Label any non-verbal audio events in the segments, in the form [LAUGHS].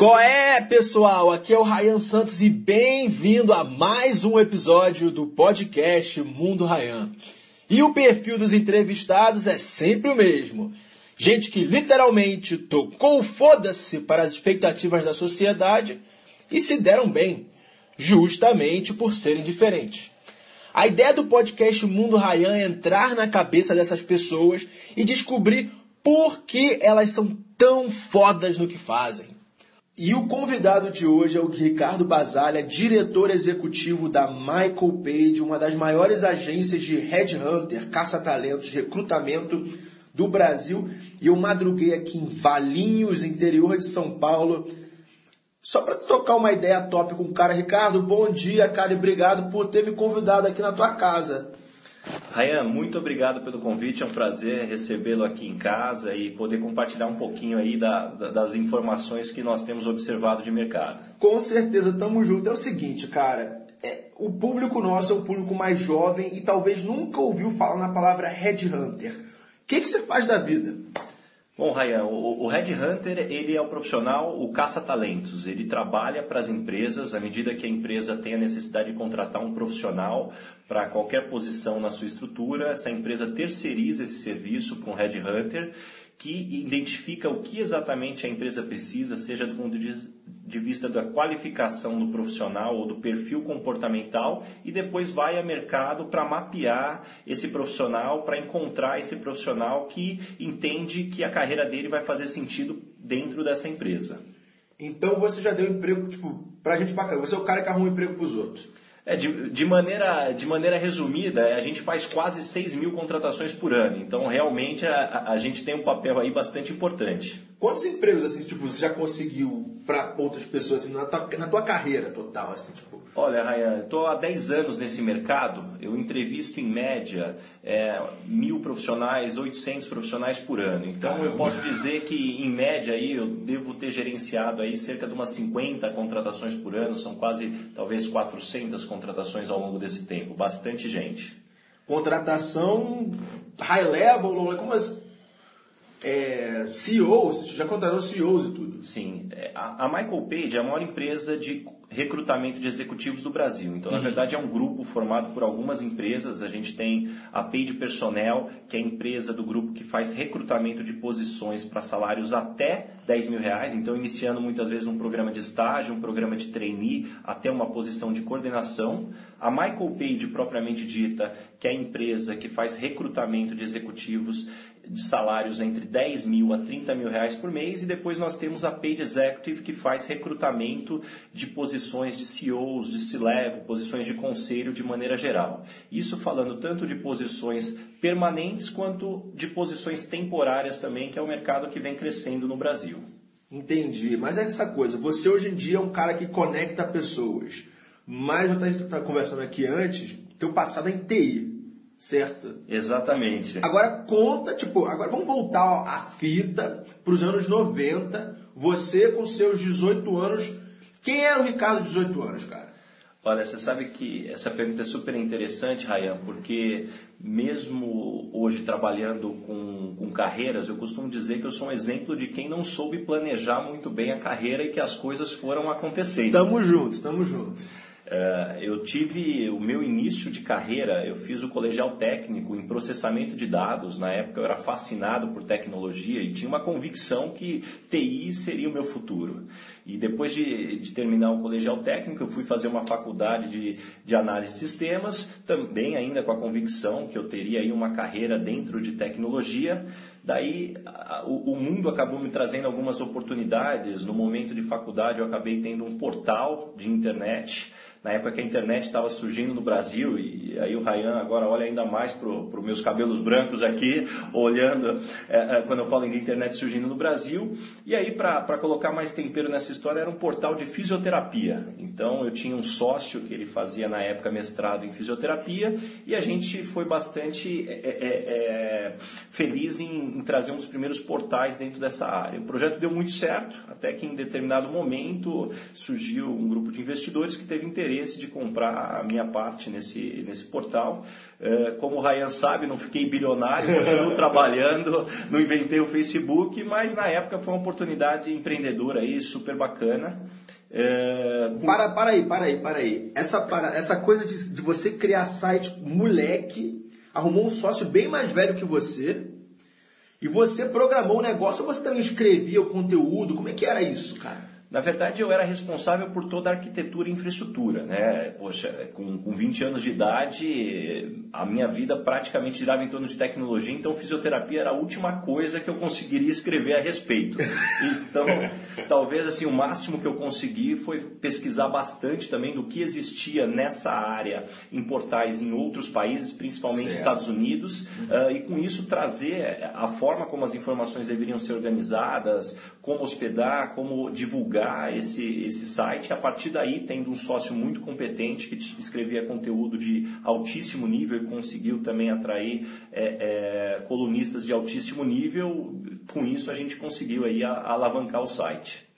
Qual é, pessoal? Aqui é o Ryan Santos e bem-vindo a mais um episódio do podcast Mundo Ryan. E o perfil dos entrevistados é sempre o mesmo. Gente que literalmente tocou foda-se para as expectativas da sociedade e se deram bem, justamente por serem diferentes. A ideia do podcast Mundo Ryan é entrar na cabeça dessas pessoas e descobrir por que elas são tão fodas no que fazem. E o convidado de hoje é o Ricardo Basalha, diretor executivo da Michael Page, uma das maiores agências de headhunter, caça-talentos, recrutamento do Brasil. E eu madruguei aqui em Valinhos, interior de São Paulo, só para trocar uma ideia top com o cara. Ricardo, bom dia, cara, e obrigado por ter me convidado aqui na tua casa. Rayan, muito obrigado pelo convite, é um prazer recebê-lo aqui em casa e poder compartilhar um pouquinho aí da, da, das informações que nós temos observado de mercado. Com certeza, tamo junto. É o seguinte, cara, é, o público nosso é um público mais jovem e talvez nunca ouviu falar na palavra headhunter. O que, que você faz da vida? Bom, Rayan, o, o Headhunter ele é o profissional, o caça-talentos. Ele trabalha para as empresas à medida que a empresa tem a necessidade de contratar um profissional para qualquer posição na sua estrutura. Essa empresa terceiriza esse serviço para um Headhunter que identifica o que exatamente a empresa precisa, seja do ponto de vista da qualificação do profissional ou do perfil comportamental e depois vai a mercado para mapear esse profissional, para encontrar esse profissional que entende que a carreira dele vai fazer sentido dentro dessa empresa. Então você já deu emprego, tipo, pra gente bacana. Você é o cara que arruma emprego pros outros. É, de, de, maneira, de maneira resumida, a gente faz quase 6 mil contratações por ano. Então, realmente, a, a gente tem um papel aí bastante importante. Quantos empregos, assim, tipo, você já conseguiu para outras pessoas, assim, na tua, na tua carreira total, assim, tipo? Olha, Rayan, estou há 10 anos nesse mercado. Eu entrevisto em média é, mil profissionais, 800 profissionais por ano. Então Caramba. eu posso dizer que em média aí eu devo ter gerenciado aí cerca de umas 50 contratações por ano. São quase talvez 400 contratações ao longo desse tempo. Bastante gente. Contratação high level, como as é, CEOs, já contratou CEOs e tudo. Sim, é, a, a Michael Page é a maior empresa de recrutamento de executivos do Brasil. Então, uhum. na verdade, é um grupo formado por algumas empresas. A gente tem a Page Personnel, que é a empresa do grupo que faz recrutamento de posições para salários até 10 mil reais. Então, iniciando muitas vezes um programa de estágio, um programa de trainee, até uma posição de coordenação. A Michael Page, propriamente dita, que é a empresa que faz recrutamento de executivos de salários entre 10 mil a 30 mil reais por mês. E depois nós temos a Paid Executive, que faz recrutamento de posições de CEOs, de C-Level, posições de conselho de maneira geral. Isso falando tanto de posições permanentes quanto de posições temporárias também, que é o mercado que vem crescendo no Brasil. Entendi, mas é essa coisa, você hoje em dia é um cara que conecta pessoas, mas eu estava conversando aqui antes, teu passado é em TI certo? Exatamente. Agora conta, tipo, agora vamos voltar a fita para os anos 90. Você com seus 18 anos, quem era o Ricardo de 18 anos, cara? Olha, você sabe que essa pergunta é super interessante, Rayan, porque mesmo hoje trabalhando com, com carreiras, eu costumo dizer que eu sou um exemplo de quem não soube planejar muito bem a carreira e que as coisas foram acontecendo. Tamo juntos, tamo juntos. É, eu tive o meu início de carreira, eu fiz o colegial técnico em processamento de dados. Na época eu era fascinado por tecnologia e tinha uma convicção que TI seria o meu futuro. E depois de, de terminar o colegial técnico, eu fui fazer uma faculdade de, de análise de sistemas, também ainda com a convicção que eu teria aí uma carreira dentro de tecnologia. Daí o, mundo acabou me trazendo algumas oportunidades. No momento de faculdade eu acabei tendo um portal de internet na época que a internet estava surgindo no Brasil, e aí o Rayan agora olha ainda mais para os meus cabelos brancos aqui, [LAUGHS] olhando é, é, quando eu falo em internet surgindo no Brasil. E aí, para colocar mais tempero nessa história, era um portal de fisioterapia. Então eu tinha um sócio que ele fazia na época mestrado em fisioterapia, e a gente foi bastante é, é, é feliz em, em, em, trazer um dos primeiros portais dentro dessa área. O projeto deu muito certo, até que em determinado momento surgiu um grupo de investidores que teve interesse de comprar a minha parte nesse, nesse portal. É, como o Ryan sabe, não fiquei bilionário, continuo [LAUGHS] trabalhando, não inventei o Facebook, mas na época foi uma oportunidade empreendedora aí, super bacana. É... Para, para aí, para aí, para aí. Essa, para, essa coisa de, de você criar site moleque, arrumou um sócio bem mais velho que você, e você programou o negócio, ou você também escrevia o conteúdo? Como é que era isso, cara? Na verdade, eu era responsável por toda a arquitetura e infraestrutura. Né? Poxa, com, com 20 anos de idade, a minha vida praticamente girava em torno de tecnologia, então fisioterapia era a última coisa que eu conseguiria escrever a respeito. [LAUGHS] Então, talvez assim, o máximo que eu consegui foi pesquisar bastante também do que existia nessa área em portais em outros países, principalmente certo. Estados Unidos, uhum. uh, e com isso trazer a forma como as informações deveriam ser organizadas, como hospedar, como divulgar divulgar esse, esse site. A partir daí, tendo um sócio muito competente que escrevia conteúdo de altíssimo nível e conseguiu também atrair é, é, colunistas de altíssimo nível, com isso a gente conseguiu aí alavancar o site.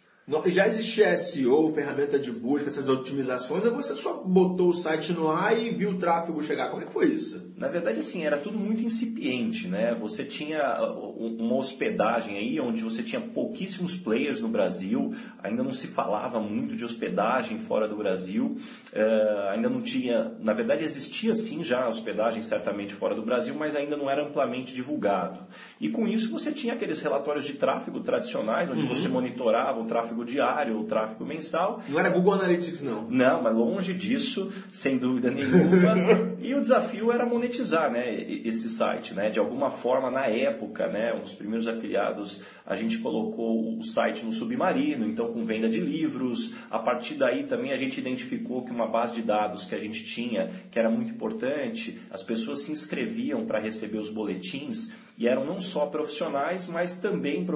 Já existia SEO, ferramenta de busca, essas otimizações, ou você só botou o site no ar e viu o tráfego chegar? Como é que foi isso? Na verdade, assim, era tudo muito incipiente, né? Você tinha uh, uma hospedagem aí, onde você tinha pouquíssimos players no Brasil, ainda não se falava muito de hospedagem fora do Brasil, uh, ainda não tinha, na verdade existia sim já hospedagem certamente fora do Brasil, mas ainda não era amplamente divulgado. E com isso você tinha aqueles relatórios de tráfego tradicionais, onde uhum. você monitorava o tráfego tráfego diário ou tráfego mensal. Não era Google Analytics, não. Não, mas longe disso, sem dúvida nenhuma. [LAUGHS] e o desafio era monetizar né, esse site. Né? De alguma forma, na época, né, os primeiros afiliados, a gente colocou o site no Submarino, então com venda de livros. A partir daí também a gente identificou que uma base de dados que a gente tinha, que era muito importante, as pessoas se inscreviam para receber os boletins e eram não só profissionais, mas também,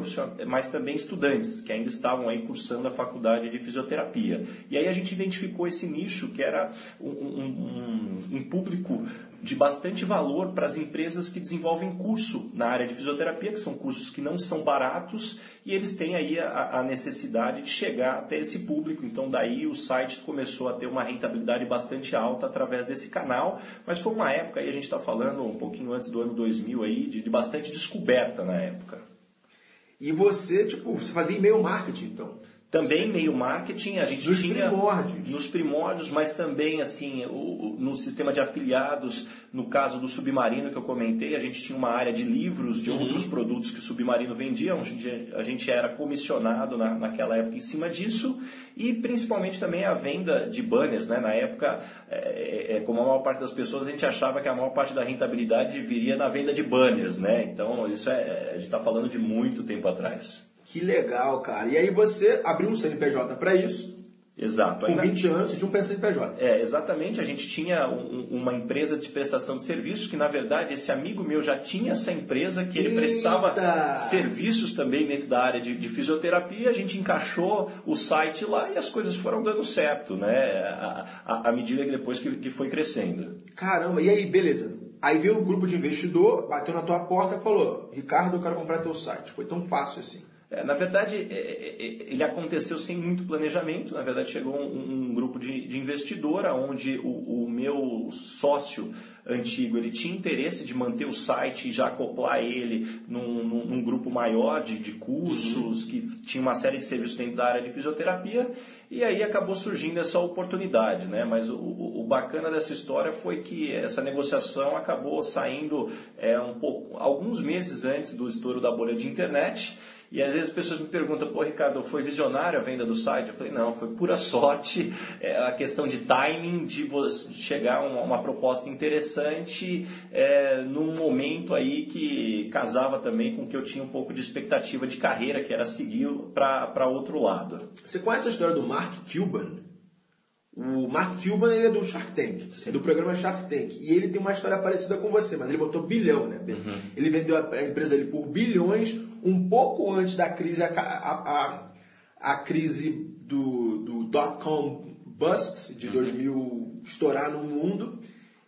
mas também estudantes, que ainda estavam aí cursando a faculdade de fisioterapia. E aí a gente identificou esse nicho que era um, um, um público de bastante valor para as empresas que desenvolvem curso na área de fisioterapia, que são cursos que não são baratos e eles têm aí a, a, necessidade de chegar até esse público. Então daí o site começou a ter uma rentabilidade bastante alta através desse canal, mas foi uma época aí a gente está falando um pouquinho antes do ano 2000 aí de, de bastante descoberta na época. E você, tipo, você fazia e-mail marketing, então? Também meio marketing, a gente nos tinha primórdios. nos primórdios, mas também assim o, no sistema de afiliados, no caso do Submarino que eu comentei, a gente tinha uma área de livros de uhum. outros produtos que o Submarino vendia, onde a gente era comissionado na, naquela época em cima disso, e principalmente também a venda de banners. Né? Na época, é, é, é como a maior parte das pessoas, a gente achava que a maior parte da rentabilidade viria na venda de banners. Né? Então, isso é, a gente está falando de muito tempo atrás. Que legal, cara. E aí você abriu um CNPJ para isso. Exato. Com Ainda... 20 anos você tinha um CNPJ. É, exatamente. A gente tinha um, uma empresa de prestação de serviços que, na verdade, esse amigo meu já tinha essa empresa que ele Eita! prestava serviços também dentro da área de, de, fisioterapia. A gente encaixou o site lá e as coisas foram dando certo, né? À medida que depois que, que foi crescendo. Caramba, e aí, beleza. Aí veio um grupo de investidor, bateu na tua porta e falou: Ricardo, eu quero comprar teu site. Foi tão fácil assim. É, na verdade, é, é, ele aconteceu sem muito planejamento. Na verdade, chegou um, um grupo de, de investidora onde o, o, meu sócio antigo ele tinha interesse de manter o site e já acoplar ele num, num, num grupo maior de, de cursos, uhum. que tinha uma série de serviços dentro da área de fisioterapia. E aí acabou surgindo essa oportunidade, né? Mas o, o, o bacana dessa história foi que essa negociação acabou saindo é, um pouco, alguns meses antes do estouro da bolha de internet. E às vezes as pessoas me perguntam, pô, Ricardo, foi visionário a venda do site? Eu falei, não, foi pura [LAUGHS] sorte, é a questão de timing, de você chegar a uma, uma proposta interessante é, num momento aí que casava também com que eu tinha um pouco de expectativa de carreira, que era seguir para outro lado. Você conhece a história do Mark Cuban? O Mark Cuban ele é do Shark Tank, Sim. é do programa Shark Tank. E ele tem uma história parecida com você, mas ele botou bilhão, né? Uhum. Ele vendeu a empresa dele por bilhões um pouco antes da crise, a, a, a crise do, do dot-com bust de uhum. 2000 estourar no mundo.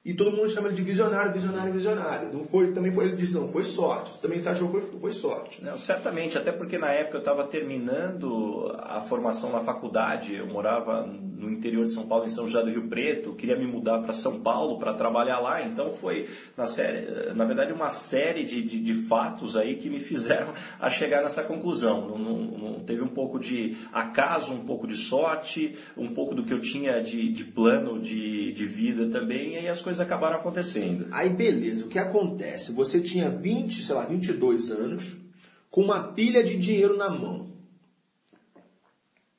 E todo mundo chama ele de visionário, visionário, visionário. Não foi, também foi, ele disse, não, foi sorte. Você também achou que foi, foi sorte. Não, certamente, até porque na época eu estava terminando a formação na faculdade, eu morava no interior de São Paulo, em São José do Rio Preto, queria me mudar para São Paulo para trabalhar lá, então foi, na, série, na verdade, uma série de, de, de, fatos aí que me fizeram [LAUGHS] a chegar nessa conclusão. Não, não, não, teve um pouco de acaso, um pouco de sorte, um pouco do que eu tinha de, de plano de, de vida também, e aí as coisas acabaram acontecendo. Aí beleza, o que acontece? Você tinha 20, sei lá, 22 anos, com uma pilha de dinheiro na mão.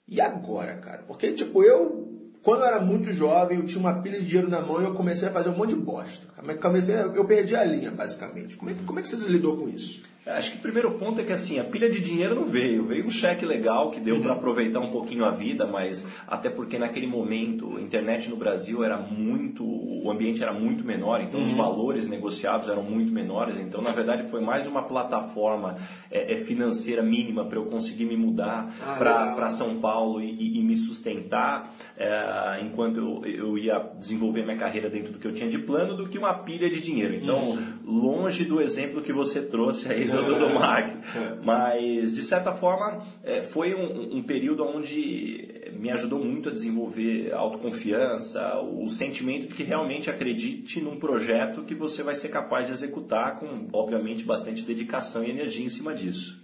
E agora, cara? Porque, tipo, eu, quando eu era muito jovem, eu tinha uma pilha de dinheiro na mão e eu comecei a fazer um monte de bosta. Comecei, eu perdi a linha, basicamente. Como é, como é que você lidou com isso? Acho que o primeiro ponto é que assim, a pilha de dinheiro não veio. Veio um cheque legal que deu uhum. para aproveitar um pouquinho a vida, mas até porque naquele momento a internet no Brasil era muito, o ambiente era muito menor, então uhum. os valores negociados eram muito menores. Então, na verdade, foi mais uma plataforma é, é financeira mínima para eu conseguir me mudar ah, para São Paulo e, e, e me sustentar é, enquanto eu, eu, ia desenvolver minha carreira dentro do que eu tinha de plano, do que uma pilha de dinheiro. Então, uhum. longe do exemplo que você trouxe aí do, do [LAUGHS] marketing. Mas, de certa forma, é, foi um, um período onde me ajudou muito a desenvolver autoconfiança, o sentimento de que realmente acredite num projeto que você vai ser capaz de executar com, obviamente, bastante dedicação e energia em cima disso.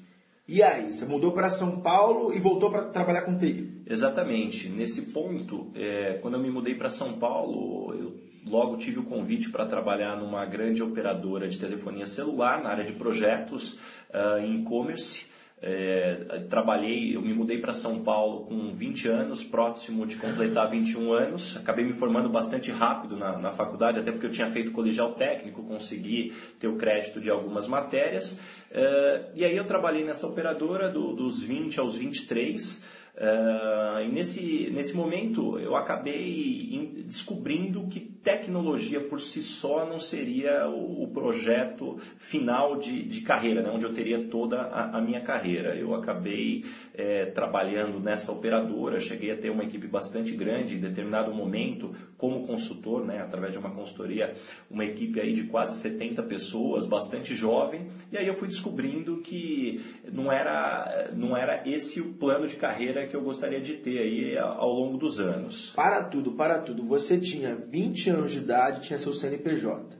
E aí, você mudou para São Paulo e voltou para trabalhar com TI? Exatamente. Nesse ponto, é, quando eu me mudei para São Paulo, eu logo tive o convite para trabalhar numa grande operadora de telefonia celular na área de projetos uh, em e-commerce. É, trabalhei, eu me mudei para São Paulo com 20 anos, próximo de completar 21 anos. Acabei me formando bastante rápido na, na faculdade, até porque eu tinha feito colegial técnico, consegui ter o crédito de algumas matérias. É, e aí eu trabalhei nessa operadora do, dos 20 aos 23. Uh, e nesse, nesse momento eu acabei descobrindo que tecnologia por si só não seria o, projeto final de, de carreira, né, onde eu teria toda a, a minha carreira. Eu acabei é, trabalhando nessa operadora, cheguei a ter uma equipe bastante grande em determinado momento, como consultor, né, através de uma consultoria, uma equipe aí de quase 70 pessoas, bastante jovem, e aí eu fui descobrindo que não era, não era esse o plano de carreira que eu gostaria de ter aí ao longo dos anos. Para tudo, para tudo. Você tinha 20 anos de idade, tinha seu CNPJ.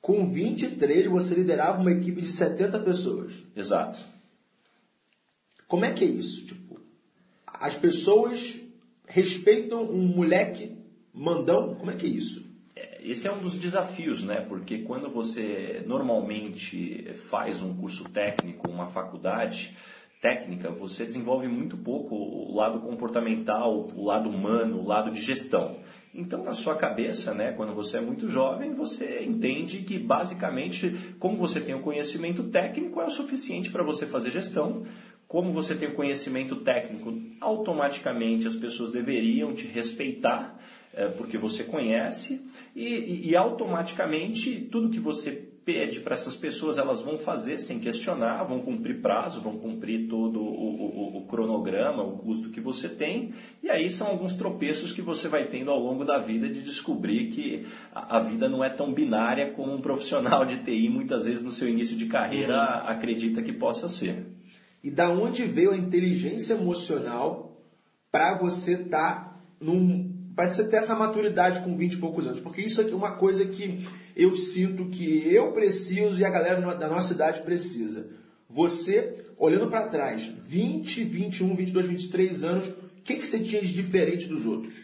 Com 23, você liderava uma equipe de 70 pessoas. Exato. Como é que é isso? Tipo, as pessoas respeitam um moleque mandão? Como é que é isso? É, esse é um dos desafios, né? Porque quando você normalmente faz um curso técnico, uma faculdade, técnica, você desenvolve muito pouco o lado comportamental, o lado humano, o lado de gestão. Então, na sua cabeça, né, quando você é muito jovem, você entende que basicamente, como você tem o conhecimento técnico, é o suficiente para você fazer gestão. Como você tem o conhecimento técnico, automaticamente as pessoas deveriam te respeitar, é, porque você conhece, e, e, e automaticamente tudo que você pede para essas pessoas, elas vão fazer sem questionar, vão cumprir prazo, vão cumprir todo o, o, o, cronograma, o custo que você tem, e aí são alguns tropeços que você vai tendo ao longo da vida de descobrir que a, a vida não é tão binária como um profissional de TI muitas vezes no seu início de carreira uhum. acredita que possa ser. E da onde veio a inteligência emocional para você estar tá num para você ter essa maturidade com 20 e poucos anos, porque isso é uma coisa que eu sinto que eu preciso e a galera da nossa idade precisa. Você, olhando para trás, 20, 21, 22, 23 anos, o que, que você tinha de diferente dos outros?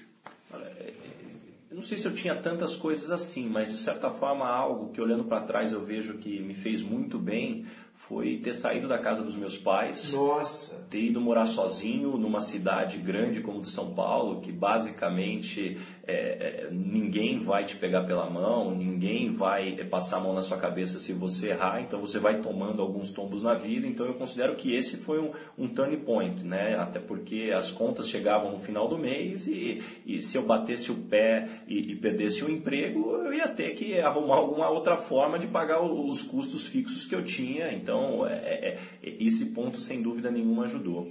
Eu não sei se eu tinha tantas coisas assim, mas de certa forma algo que olhando para trás eu vejo que me fez muito bem foi ter saído da casa dos meus pais. Nossa. Ter ido morar sozinho numa cidade grande como de São Paulo, que basicamente é, é, ninguém vai te pegar pela mão, ninguém vai é, passar a mão na sua cabeça se você errar, então você vai tomando alguns tombos na vida. Então eu considero que esse foi um, um point, né? Até porque as contas chegavam no final do mês e, e se eu batesse o pé e, e perdesse o emprego, eu ia ter que arrumar alguma outra forma de pagar os custos fixos que eu tinha. Então, é, é, é, esse ponto, sem dúvida nenhuma, ajudou.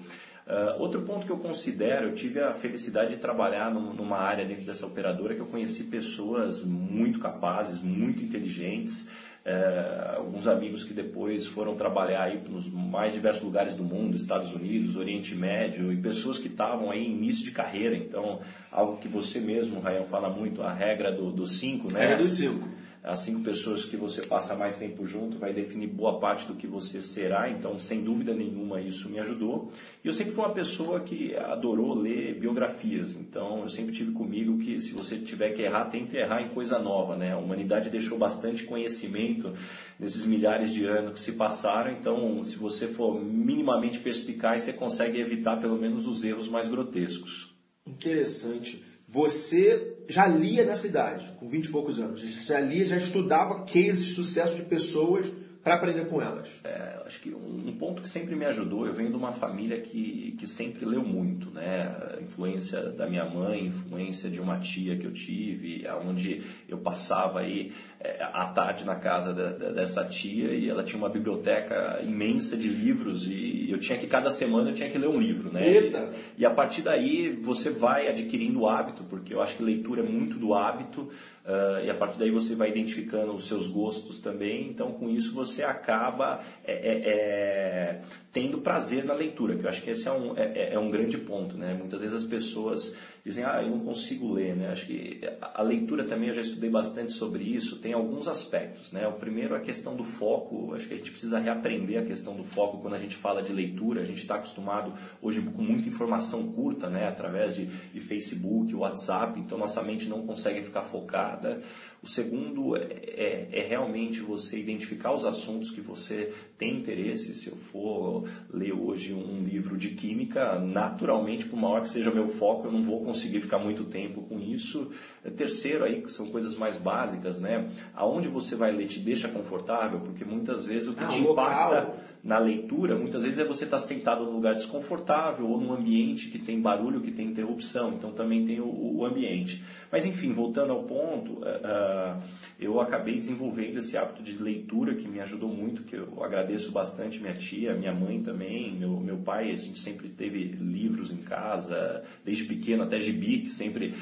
Uh, outro ponto que eu considero, eu tive a felicidade de trabalhar num, numa área dentro dessa operadora que eu conheci pessoas muito capazes, muito inteligentes, é, alguns amigos que depois foram trabalhar aí nos mais diversos lugares do mundo, Estados Unidos, Oriente Médio, e pessoas que estavam aí em início de carreira. Então, algo que você mesmo, Rayan, fala muito, a regra dos do cinco, né? Regra dos cinco as cinco pessoas que você passa mais tempo junto vai definir boa parte do que você será, então sem dúvida nenhuma isso me ajudou. E eu sempre fui uma pessoa que adorou ler biografias, então eu sempre tive comigo que se você tiver que errar, tente errar em coisa nova, né? A humanidade deixou bastante conhecimento nesses milhares de anos que se passaram, então se você for minimamente perspicaz, você consegue evitar pelo menos os erros mais grotescos. Interessante. Você já lia nessa idade, com 20 e poucos anos. Já lia, já estudava cases de sucesso de pessoas para aprender com elas. É, acho que um, ponto que sempre me ajudou, eu venho de uma família que, que sempre leu muito, né? A influência da minha mãe, influência de uma tia que eu tive, onde eu passava aí é, à tarde na casa da, da, dessa tia e ela tinha uma biblioteca imensa de livros e eu tinha que cada semana eu tinha que ler um livro, né? Eita. E, e a partir daí você vai adquirindo o hábito, porque eu acho que leitura é muito do hábito uh, e a partir daí você vai identificando os seus gostos também. Então com isso você acaba é, é, é, tendo prazer na leitura, que eu acho que esse é um, é, é, é um grande ponto, né? Muitas vezes as pessoas dizem, ah, eu não consigo ler, né? Acho que a leitura também, eu já estudei bastante sobre isso, tem alguns aspectos, né? O primeiro é a questão do foco, acho que a gente precisa reaprender a questão do foco quando a gente fala de leitura, a gente está acostumado hoje com muita informação curta, né? Através de, de Facebook, WhatsApp, então nossa mente não consegue ficar focada. O segundo é, é, é, realmente você identificar os assuntos que você tem interesse. Se eu for ler hoje um livro de química, naturalmente, por maior que seja meu foco, eu não vou conseguir ficar muito tempo com isso. Terceiro, aí são coisas mais básicas, né? Aonde você vai ler te deixa confortável, porque muitas vezes o que ah, te impacta local. Na leitura, muitas vezes é você estar sentado num lugar desconfortável ou num ambiente que tem barulho, que tem interrupção. Então também tem o, o ambiente. Mas enfim, voltando ao ponto. Uh, eu acabei desenvolvendo esse hábito de leitura que me ajudou muito, que eu agradeço bastante minha tia, minha mãe também, meu, meu pai, a gente sempre teve livros em casa, desde pequeno até gibi, que sempre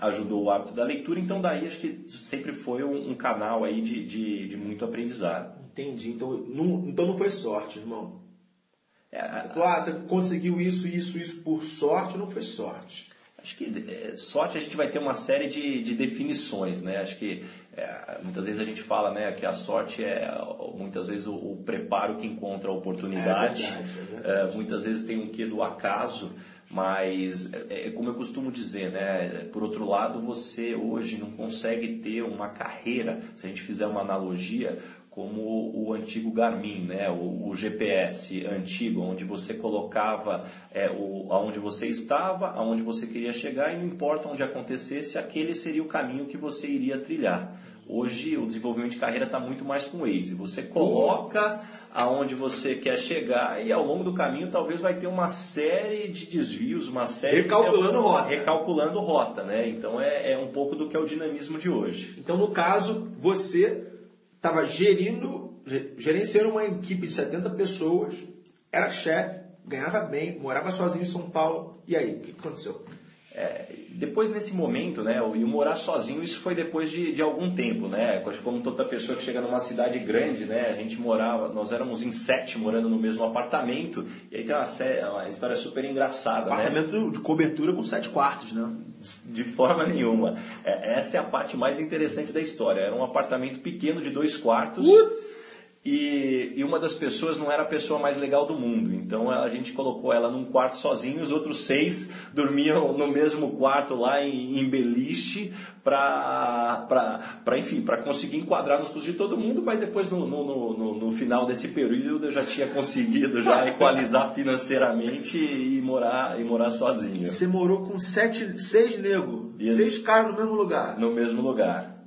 ajudou o hábito da leitura, então daí acho que sempre foi um, um canal aí de, de, de, muito aprendizado. Entendi, então não, então não foi sorte, irmão. É, você falou, ah, você conseguiu isso, isso, isso por sorte, não foi sorte. Acho que é, sorte a gente vai ter uma série de, de definições, né? Acho que é, muitas vezes a gente fala né, que a sorte é muitas vezes o, o preparo que encontra a oportunidade. É verdade, é verdade. É, muitas vezes tem um quê do acaso, mas é, é, como eu costumo dizer, né? Por outro lado, você hoje não consegue ter uma carreira, se a gente fizer uma analogia, como o antigo Garmin, né? o, o GPS antigo, onde você colocava é, o, aonde você estava, aonde você queria chegar, e não importa onde acontecesse, aquele seria o caminho que você iria trilhar. Hoje o desenvolvimento de carreira está muito mais com o Waze. Você coloca Nossa. aonde você quer chegar e ao longo do caminho talvez vai ter uma série de desvios, uma série recalculando de... rota, recalculando rota, né? Então é, é um pouco do que é o dinamismo de hoje. Então no caso você estava gerindo, gerenciando uma equipe de 70 pessoas, era chefe, ganhava bem, morava sozinho em São Paulo. E aí, o que aconteceu? É, depois nesse momento, né, e o morar sozinho, isso foi depois de, de algum tempo, né? Como toda pessoa que chega numa cidade grande, né? A gente morava, nós éramos em sete morando no mesmo apartamento, e aí tem uma, uma história super engraçada, né? apartamento né? de cobertura com sete quartos, né? De forma nenhuma. É, essa é a parte mais interessante da história. Era um apartamento pequeno de dois quartos. Putz! E, e, uma das pessoas não era a pessoa mais legal do mundo. Então a gente colocou ela num quarto sozinho, os outros seis dormiam no mesmo quarto lá em, em beliche para, enfim, para conseguir enquadrar nos custos de todo mundo, mas depois no, no, no, no, final desse período eu já tinha conseguido já [LAUGHS] equalizar financeiramente e morar, e morar sozinho. Você morou com sete, seis negros, seis caras no mesmo lugar? No mesmo lugar.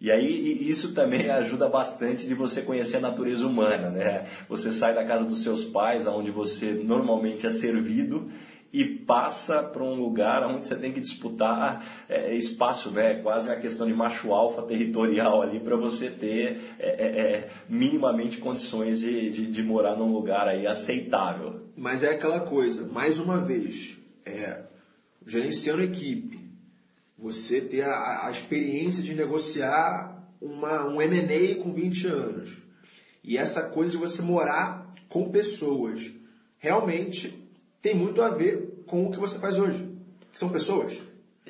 E aí isso também [LAUGHS] ajuda bastante de você conhecer a natureza humana, né? Você sai da casa dos seus pais, onde você normalmente é servido, e passa para um lugar onde você tem que disputar é, espaço, né? quase a questão de macho alfa territorial ali para você ter é, é, é, minimamente condições de, de, de, morar num lugar aí aceitável. Mas é aquela coisa, mais uma vez, é, gerenciando equipe, você ter a, a experiência de negociar uma, um M&A com 20 anos e essa coisa de você morar com pessoas, realmente tem muito a ver com o que você faz hoje, que são pessoas.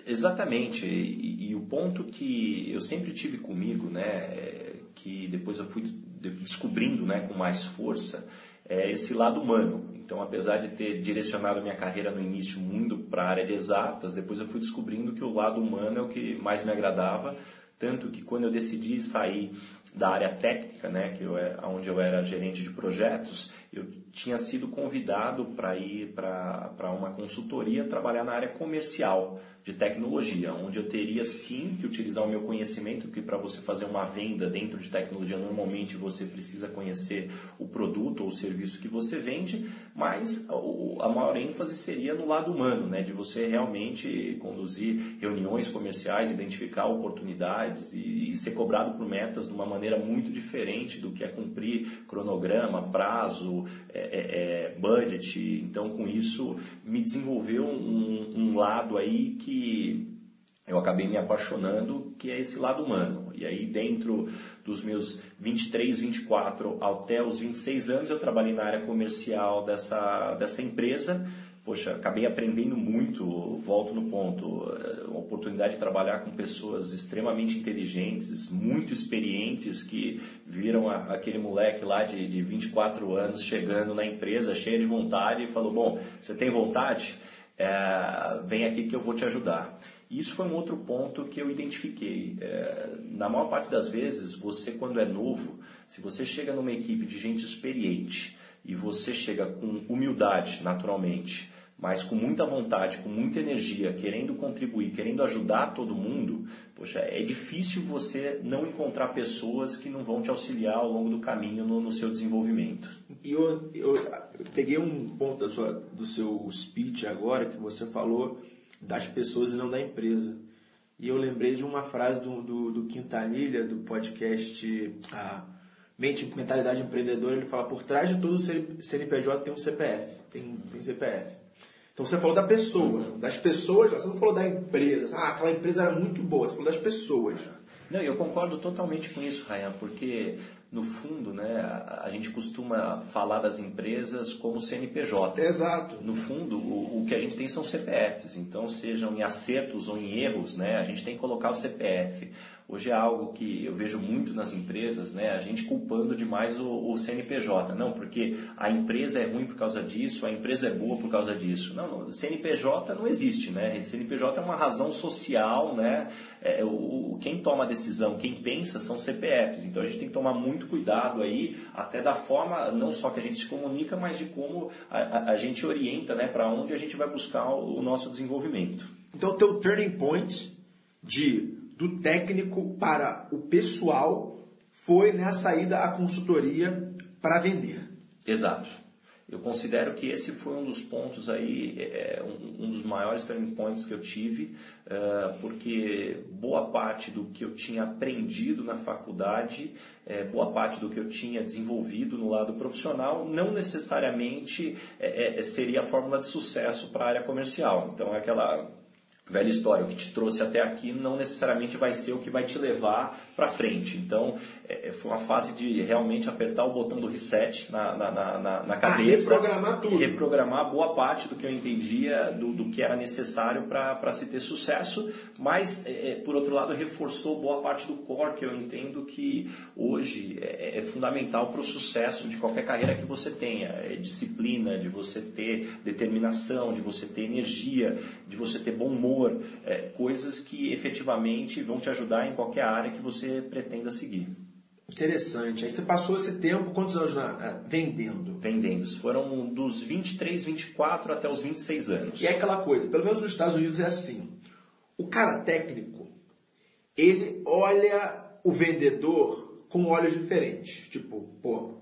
Exatamente. E, e, o ponto que eu sempre tive comigo, né, que depois eu fui descobrindo, né, com mais força, é esse lado humano. Então, apesar de ter direcionado minha carreira no início muito para a área de exatas, depois eu fui descobrindo que o lado humano é o que mais me agradava, tanto que quando eu decidi sair da área técnica, né, que eu, é, onde eu era gerente de projetos, eu tinha sido convidado para ir para uma consultoria trabalhar na área comercial de tecnologia, onde eu teria sim que utilizar o meu conhecimento, porque para você fazer uma venda dentro de tecnologia, normalmente você precisa conhecer o produto ou o serviço que você vende, mas a maior ênfase seria no lado humano, né, de você realmente conduzir reuniões comerciais, identificar oportunidades e, e ser cobrado por metas de uma maneira muito diferente do que é cumprir cronograma, prazo, é, é, é, budget. Então, com isso, me desenvolveu um, um lado aí que eu acabei me apaixonando, que é esse lado humano. E aí, dentro dos meus 23, 24 até os 26 anos, eu trabalhei na área comercial dessa, dessa empresa poxa, acabei aprendendo muito, volto no ponto, é, uma oportunidade de trabalhar com pessoas extremamente inteligentes, muito experientes, que viram a, aquele moleque lá de, de 24 anos chegando na empresa cheio de vontade e falou, bom, você tem vontade? É, vem aqui que eu vou te ajudar. Isso foi um outro ponto que eu identifiquei. É, na maior parte das vezes, você quando é novo, se você chega numa equipe de gente experiente e você chega com humildade, naturalmente, mas com muita vontade, com muita energia, querendo contribuir, querendo ajudar todo mundo, poxa, é difícil você não encontrar pessoas que não vão te auxiliar ao longo do caminho no, no seu desenvolvimento. E eu, eu, eu, peguei um ponto da sua, do seu speech agora que você falou das pessoas e não da empresa. E eu lembrei de uma frase do, do, do Quintanilha, do podcast a Mente Mentalidade Empreendedora, ele fala, por trás de todo CNPJ tem um CPF, tem, tem CPF. Então você falou da pessoa, das pessoas, você não falou da empresa. Ah, aquela empresa era muito boa, você falou das pessoas. Não, eu concordo totalmente com isso, Ryan, porque no fundo, né, a, gente costuma falar das empresas como CNPJ. Exato. No fundo, o, o, que a gente tem são CPFs. Então, sejam em acertos ou em erros, né, a gente tem que colocar o CPF. Hoje é algo que eu vejo muito nas empresas, né? A gente culpando demais o, o, CNPJ. Não, porque a empresa é ruim por causa disso, a empresa é boa por causa disso. Não, não CNPJ não existe, né? CNPJ é uma razão social, né? É, o, quem toma a decisão, quem pensa são CPFs. Então a gente tem que tomar muito cuidado aí, até da forma, não só que a gente se comunica, mas de como a, a, a gente orienta, né? Para onde a gente vai buscar o, o nosso desenvolvimento. Então o teu turning point de do técnico para o pessoal foi nessa ida à consultoria para vender. Exato. Eu considero que esse foi um dos pontos aí, é, um, um, dos maiores turning points que eu tive, uh, porque boa parte do que eu tinha aprendido na faculdade, é, boa parte do que eu tinha desenvolvido no lado profissional, não necessariamente é, seria a fórmula de sucesso para a área comercial. Então é aquela velha história, o que te trouxe até aqui não necessariamente vai ser o que vai te levar para frente. Então, é, é, foi uma fase de realmente apertar o botão do reset na, na, na, na cabeça. Ah, reprogramar tudo. Reprogramar boa parte do que eu entendia do, do que era necessário para se ter sucesso, mas, é, é, por outro lado, reforçou boa parte do core que eu entendo que hoje é, é fundamental para o sucesso de qualquer carreira que você tenha. É disciplina, de você ter determinação, de você ter energia, de você ter bom humor amor, é, coisas que efetivamente vão te ajudar em qualquer área que você pretenda seguir. Interessante. Aí você passou esse tempo, quantos anos na, uh, vendendo? Vendendo. Foram dos 23, 24 até os 26 anos. E é aquela coisa, pelo menos nos Estados Unidos é assim. O cara técnico, ele olha o vendedor com olhos diferentes. Tipo, pô,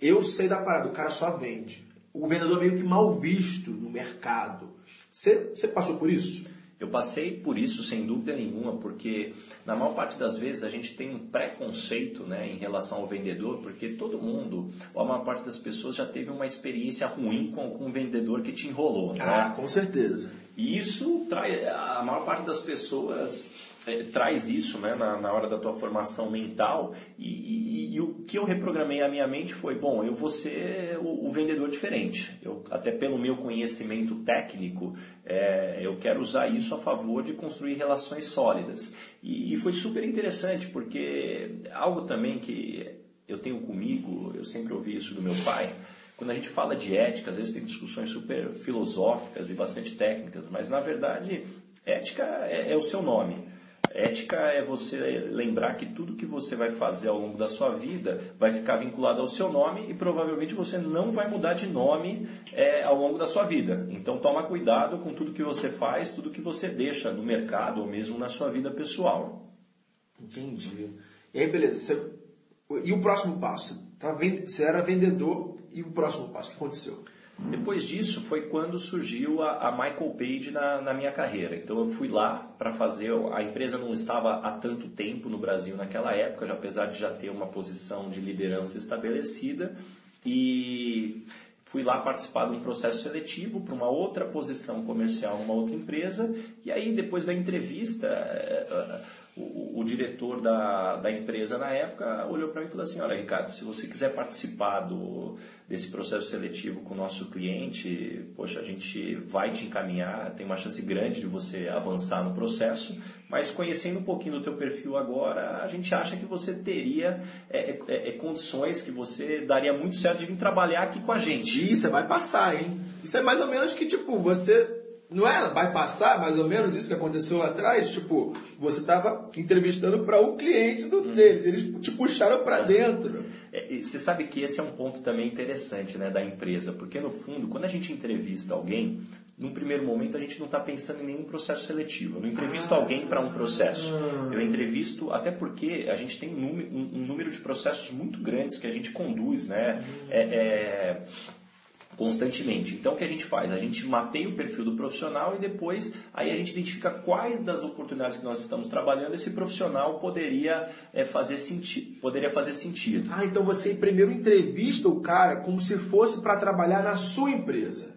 eu sei da parada, o cara só vende. o vendedor meio que mal visto no mercado. Você passou por isso? Eu passei por isso sem dúvida nenhuma, porque na maior parte das vezes a gente tem um preconceito né, em relação ao vendedor, porque todo mundo, ou a maior parte das pessoas já teve uma experiência ruim com, com um vendedor que te enrolou. Né? Ah, com certeza. E isso traz, a maior parte das pessoas é, traz isso né, na, na, hora da tua formação mental e, e, e, o que eu reprogramei a minha mente foi, bom, eu vou ser o, o vendedor diferente. Eu, até pelo meu conhecimento técnico, é, eu quero usar isso a favor de construir relações sólidas. E, e foi super interessante, porque algo também que eu tenho comigo, eu sempre ouvi isso do meu pai, quando a gente fala de ética, às vezes tem discussões super filosóficas e bastante técnicas, mas na verdade, ética é, é o seu nome. Ética é você lembrar que tudo que você vai fazer ao longo da sua vida vai ficar vinculado ao seu nome e provavelmente você não vai mudar de nome é, ao longo da sua vida. Então toma cuidado com tudo que você faz, tudo que você deixa no mercado ou mesmo na sua vida pessoal. Entendi. E aí, beleza. Você... E o próximo passo? Tá você era vendedor e o próximo passo? O que aconteceu? Depois disso foi quando surgiu a, a Michael Page na, na, minha carreira. Então eu fui lá para fazer. A empresa não estava há tanto tempo no Brasil naquela época, já, apesar de já ter uma posição de liderança estabelecida. E fui lá participar de um processo seletivo para uma outra posição comercial, uma outra empresa. E aí depois da entrevista eh, o, o, diretor da, da empresa na época olhou para mim e falou assim: Olha, Ricardo, se você quiser participar do, desse processo seletivo com o nosso cliente, poxa, a gente vai te encaminhar, tem uma chance grande de você avançar no processo, mas conhecendo um pouquinho do teu perfil agora, a gente acha que você teria é, é, é, condições, que você daria muito certo de vir trabalhar aqui com a gente. Isso, vai passar, hein? Isso é mais ou menos que, tipo, você não é? Vai passar mais ou menos isso que aconteceu lá atrás? Tipo, você estava entrevistando para o um cliente do, hum. deles, eles te puxaram para dentro. É, você sabe que esse é um ponto também interessante né, da empresa, porque no fundo, quando a gente entrevista alguém, num primeiro momento a gente não está pensando em nenhum processo seletivo. Eu não entrevisto ah, alguém para um processo. Eu entrevisto, até porque a gente tem um número, um, um número de processos muito grandes que a gente conduz, né? Hum. É, é, constantemente. Então o que a gente faz? A gente mapeia o perfil do profissional e depois aí a gente identifica quais das oportunidades que nós estamos trabalhando esse profissional poderia é, fazer sentido, poderia fazer sentido. Ah, então você primeiro entrevista o cara como se fosse para trabalhar na sua empresa.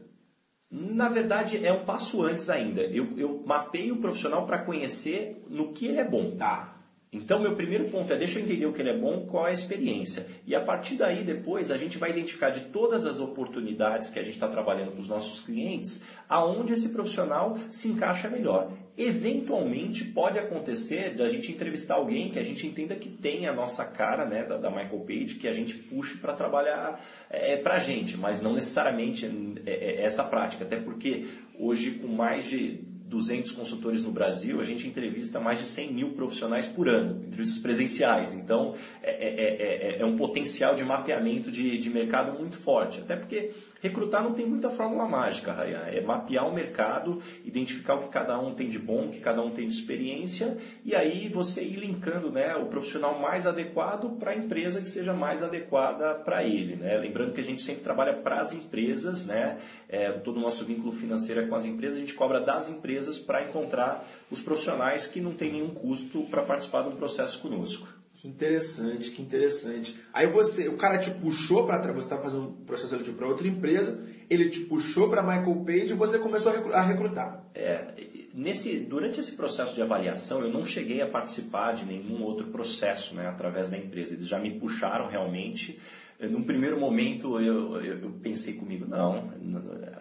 Na verdade, é um passo antes ainda. Eu, eu mapeio o profissional para conhecer no que ele é bom. Tá. Então, meu primeiro ponto é deixa eu entender o que ele é bom, qual é a experiência. E a partir daí, depois, a gente vai identificar de todas as oportunidades que a gente está trabalhando com os nossos clientes, aonde esse profissional se encaixa melhor. Eventualmente, pode acontecer da gente entrevistar alguém que a gente entenda que tem a nossa cara, né, da, da Michael Page, que a gente puxe para trabalhar é, para a gente, mas não necessariamente é, é, essa prática. Até porque hoje, com mais de 200 consultores no Brasil, a gente entrevista mais de 100 mil profissionais por ano, entrevistas presenciais. Então, é, é, é, é um potencial de mapeamento de, de mercado muito forte. Até porque recrutar não tem muita fórmula mágica, Raya. É mapear o mercado, identificar o que cada um tem de bom, o que cada um tem de experiência, e aí você ir linkando né, o profissional mais adequado para a empresa que seja mais adequada para ele. Né? Lembrando que a gente sempre trabalha para as empresas, né? É, todo o nosso vínculo financeiro é com as empresas, a gente cobra das empresas para encontrar os profissionais que não têm nenhum custo para participar de um processo conosco. Que interessante, que interessante. Aí você, o cara te puxou para você estava fazendo um processo seletivo para outra empresa, ele te puxou para Michael Page e você começou a recrutar. É, nesse, durante esse processo de avaliação, eu não cheguei a participar de nenhum outro processo, né, através da empresa. Eles já me puxaram realmente. Num primeiro momento eu, eu, eu pensei comigo, não,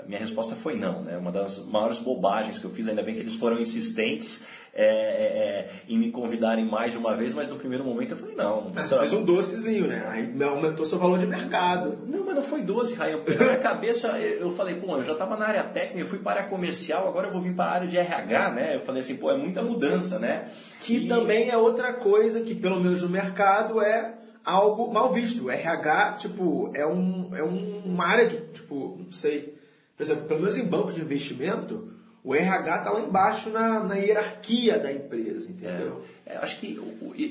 minha resposta foi não, né? Uma das maiores bobagens que eu fiz, ainda bem que eles foram insistentes é, é, é, em me convidarem mais de uma vez, mas no primeiro momento eu falei, não. Mas você fez um docezinho, né? Aí aumentou seu valor de mercado. Não, mas não foi doce, Raia. Na minha cabeça eu falei, pô, eu já estava na área técnica, eu fui para a comercial, agora eu vou vir para a área de RH, né? Eu falei assim, pô, é muita mudança, né? Que e... também é outra coisa que, pelo menos no mercado, é algo mal visto. RH, tipo, é, um, é uma área de, tipo, não sei, por exemplo, pelo menos em banco de investimento, o RH está lá embaixo na, na, hierarquia da empresa, entendeu? É, acho que